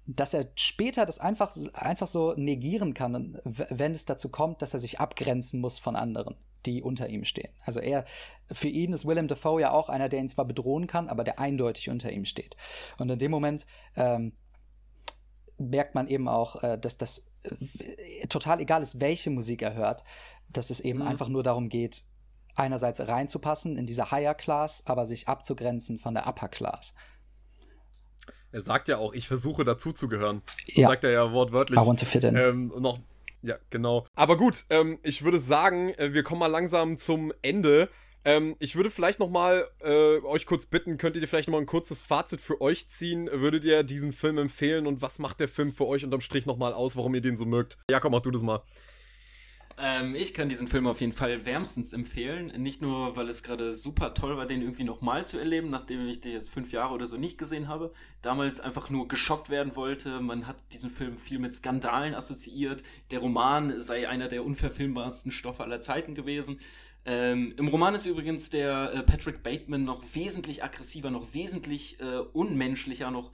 dass er später das einfach, einfach so negieren kann, wenn es dazu kommt, dass er sich abgrenzen muss von anderen. Die unter ihm stehen. Also er, für ihn ist Willem Dafoe ja auch einer, der ihn zwar bedrohen kann, aber der eindeutig unter ihm steht. Und in dem Moment ähm, merkt man eben auch, äh, dass das äh, total egal ist, welche Musik er hört, dass es eben mhm. einfach nur darum geht, einerseits reinzupassen in diese Higher Class, aber sich abzugrenzen von der Upper Class. Er sagt ja auch, ich versuche dazuzugehören. Ja. Sagt er ja wortwörtlich. I want to fit in. Ähm, noch, ja, genau. Aber gut, ähm, ich würde sagen, äh, wir kommen mal langsam zum Ende. Ähm, ich würde vielleicht noch mal äh, euch kurz bitten, könntet ihr vielleicht noch mal ein kurzes Fazit für euch ziehen? Würdet ihr diesen Film empfehlen und was macht der Film für euch unterm Strich noch mal aus, warum ihr den so mögt? Jakob, mach du das mal. Ähm, ich kann diesen Film auf jeden Fall wärmstens empfehlen. Nicht nur, weil es gerade super toll war, den irgendwie nochmal zu erleben, nachdem ich den jetzt fünf Jahre oder so nicht gesehen habe. Damals einfach nur geschockt werden wollte. Man hat diesen Film viel mit Skandalen assoziiert. Der Roman sei einer der unverfilmbarsten Stoffe aller Zeiten gewesen. Ähm, Im Roman ist übrigens der äh, Patrick Bateman noch wesentlich aggressiver, noch wesentlich äh, unmenschlicher, noch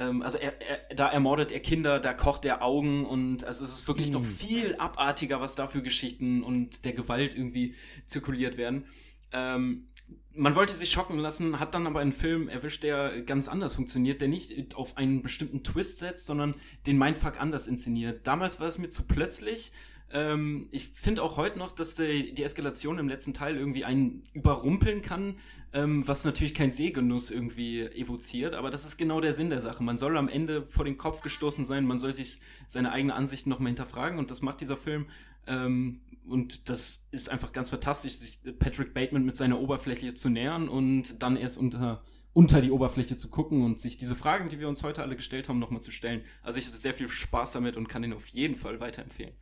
ähm, also er, er, da ermordet er Kinder, da kocht er Augen und also es ist wirklich mm. noch viel abartiger, was da für Geschichten und der Gewalt irgendwie zirkuliert werden. Ähm, man wollte sich schocken lassen, hat dann aber einen Film erwischt, der ganz anders funktioniert, der nicht auf einen bestimmten Twist setzt, sondern den Mindfuck anders inszeniert. Damals war es mir zu plötzlich, ähm, ich finde auch heute noch, dass die, die Eskalation im letzten Teil irgendwie einen überrumpeln kann, ähm, was natürlich kein Sehgenuss irgendwie evoziert, aber das ist genau der Sinn der Sache. Man soll am Ende vor den Kopf gestoßen sein, man soll sich seine eigene Ansicht nochmal hinterfragen und das macht dieser Film. Ähm, und das ist einfach ganz fantastisch, sich Patrick Bateman mit seiner Oberfläche zu nähern und dann erst unter unter die Oberfläche zu gucken und sich diese Fragen, die wir uns heute alle gestellt haben, nochmal zu stellen. Also ich hatte sehr viel Spaß damit und kann ihn auf jeden Fall weiterempfehlen.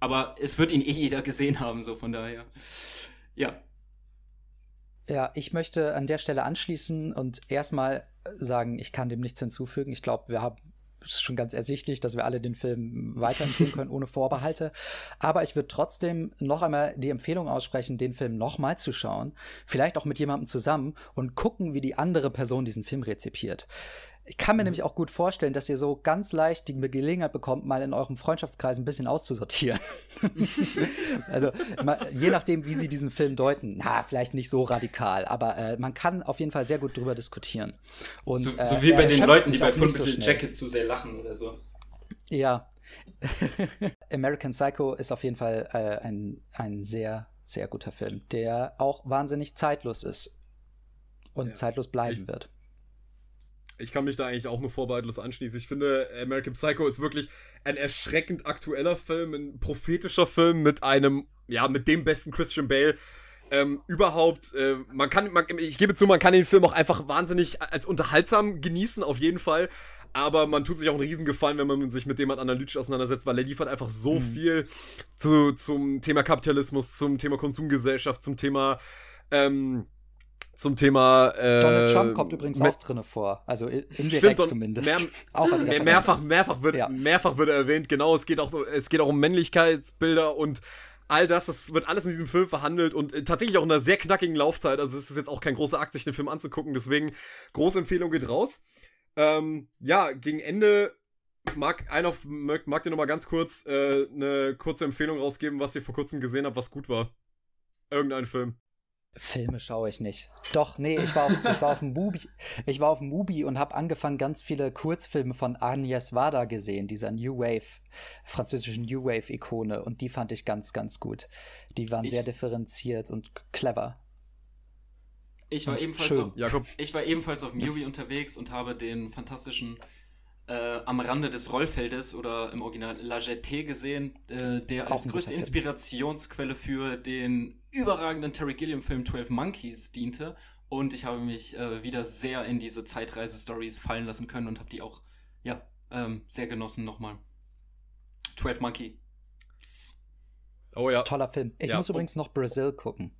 Aber es wird ihn eh jeder gesehen haben, so von daher. Ja. Ja, ich möchte an der Stelle anschließen und erstmal sagen, ich kann dem nichts hinzufügen. Ich glaube, wir haben es schon ganz ersichtlich, dass wir alle den Film weiterempfehlen können ohne Vorbehalte. Aber ich würde trotzdem noch einmal die Empfehlung aussprechen, den Film nochmal zu schauen. Vielleicht auch mit jemandem zusammen und gucken, wie die andere Person diesen Film rezipiert. Ich kann mir mhm. nämlich auch gut vorstellen, dass ihr so ganz leicht die Gelegenheit bekommt, mal in eurem Freundschaftskreis ein bisschen auszusortieren. *laughs* also je nachdem, wie sie diesen Film deuten, na, vielleicht nicht so radikal, aber äh, man kann auf jeden Fall sehr gut drüber diskutieren. Und, so, äh, so wie bei den Leuten, die bei Full Metal so Jacket zu sehr lachen oder so. Ja. *laughs* American Psycho ist auf jeden Fall äh, ein, ein sehr, sehr guter Film, der auch wahnsinnig zeitlos ist und ja. zeitlos bleiben ich wird ich kann mich da eigentlich auch nur vorbehaltlos anschließen. Ich finde, American Psycho ist wirklich ein erschreckend aktueller Film, ein prophetischer Film mit einem, ja, mit dem besten Christian Bale. Ähm, überhaupt, äh, man kann, man, ich gebe zu, man kann den Film auch einfach wahnsinnig als unterhaltsam genießen, auf jeden Fall. Aber man tut sich auch einen Riesengefallen, wenn man sich mit dem analytisch auseinandersetzt, weil er liefert einfach so mhm. viel zu, zum Thema Kapitalismus, zum Thema Konsumgesellschaft, zum Thema ähm, zum Thema. Äh, Donald Trump kommt übrigens auch drin vor. Also indirekt stimmt, zumindest. Mehr, *laughs* auch als mehr, mehrfach, mehrfach wird, ja. mehrfach wird erwähnt, genau, es geht auch, es geht auch um Männlichkeitsbilder und all das, das wird alles in diesem Film verhandelt und äh, tatsächlich auch in einer sehr knackigen Laufzeit. Also es ist jetzt auch kein großer Akt, sich den Film anzugucken. Deswegen, große Empfehlung geht raus. Ähm, ja, gegen Ende mag einer mag, mag dir noch mal ganz kurz äh, eine kurze Empfehlung rausgeben, was ihr vor kurzem gesehen habt, was gut war. Irgendein Film. Filme schaue ich nicht. Doch, nee, ich war auf, ich war auf dem Mubi, ich war auf dem Mubi und habe angefangen, ganz viele Kurzfilme von Agnes Wada gesehen, dieser New Wave, französischen New Wave-Ikone. Und die fand ich ganz, ganz gut. Die waren ich, sehr differenziert und clever. Ich war, ebenfalls auf, ich war ebenfalls auf Mubi unterwegs und habe den fantastischen äh, am Rande des Rollfeldes oder im Original La Jetée gesehen, äh, der als größte Inspirationsquelle für den überragenden Terry Gilliam-Film 12 Monkeys diente. Und ich habe mich äh, wieder sehr in diese Zeitreise-Stories fallen lassen können und habe die auch, ja, ähm, sehr genossen nochmal. 12 Monkey. Oh ja. Toller Film. Ich ja. muss übrigens noch Brazil gucken.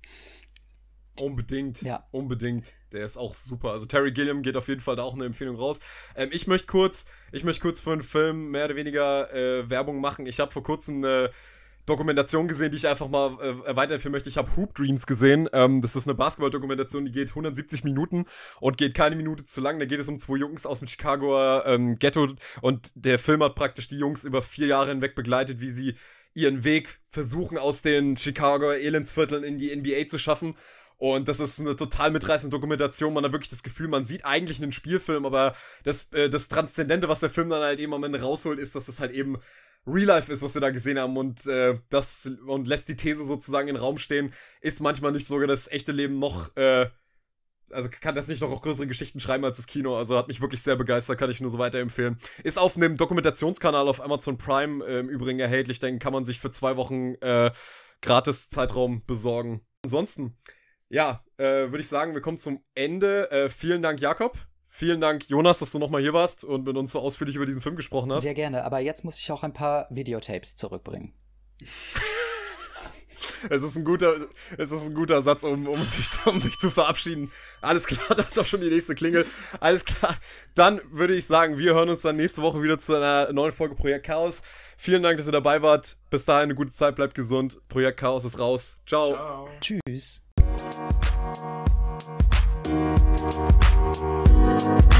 Unbedingt. Ja. Unbedingt. Der ist auch super. Also Terry Gilliam geht auf jeden Fall da auch eine Empfehlung raus. Ähm, ich möchte kurz, ich möchte kurz für einen Film mehr oder weniger äh, Werbung machen. Ich habe vor kurzem eine Dokumentation gesehen, die ich einfach mal äh, weiterempfehlen möchte. Ich habe Hoop Dreams gesehen. Ähm, das ist eine Basketball-Dokumentation, die geht 170 Minuten und geht keine Minute zu lang. Da geht es um zwei Jungs aus dem Chicagoer ähm, Ghetto und der Film hat praktisch die Jungs über vier Jahre hinweg begleitet, wie sie ihren Weg versuchen, aus den Chicago Elendsvierteln in die NBA zu schaffen. Und das ist eine total mitreißende Dokumentation. Man hat wirklich das Gefühl, man sieht eigentlich einen Spielfilm, aber das, äh, das Transzendente, was der Film dann halt eben am Ende rausholt, ist, dass es halt eben Real Life ist, was wir da gesehen haben und äh, das und lässt die These sozusagen in den Raum stehen, ist manchmal nicht sogar das echte Leben noch, äh, also kann das nicht noch größere Geschichten schreiben als das Kino. Also hat mich wirklich sehr begeistert, kann ich nur so weiterempfehlen. Ist auf einem Dokumentationskanal auf Amazon Prime äh, im Übrigen erhältlich, den kann man sich für zwei Wochen äh, gratis Zeitraum besorgen. Ansonsten, ja, äh, würde ich sagen, wir kommen zum Ende. Äh, vielen Dank, Jakob. Vielen Dank, Jonas, dass du nochmal hier warst und mit uns so ausführlich über diesen Film gesprochen hast. Sehr gerne, aber jetzt muss ich auch ein paar Videotapes zurückbringen. *laughs* es ist ein guter, es ist ein guter Satz, um, um, sich, um sich zu verabschieden. Alles klar, *laughs* das ist auch schon die nächste Klingel. Alles klar. Dann würde ich sagen, wir hören uns dann nächste Woche wieder zu einer neuen Folge Projekt Chaos. Vielen Dank, dass ihr dabei wart. Bis dahin eine gute Zeit, bleibt gesund. Projekt Chaos ist raus. Ciao. Ciao. Tschüss. you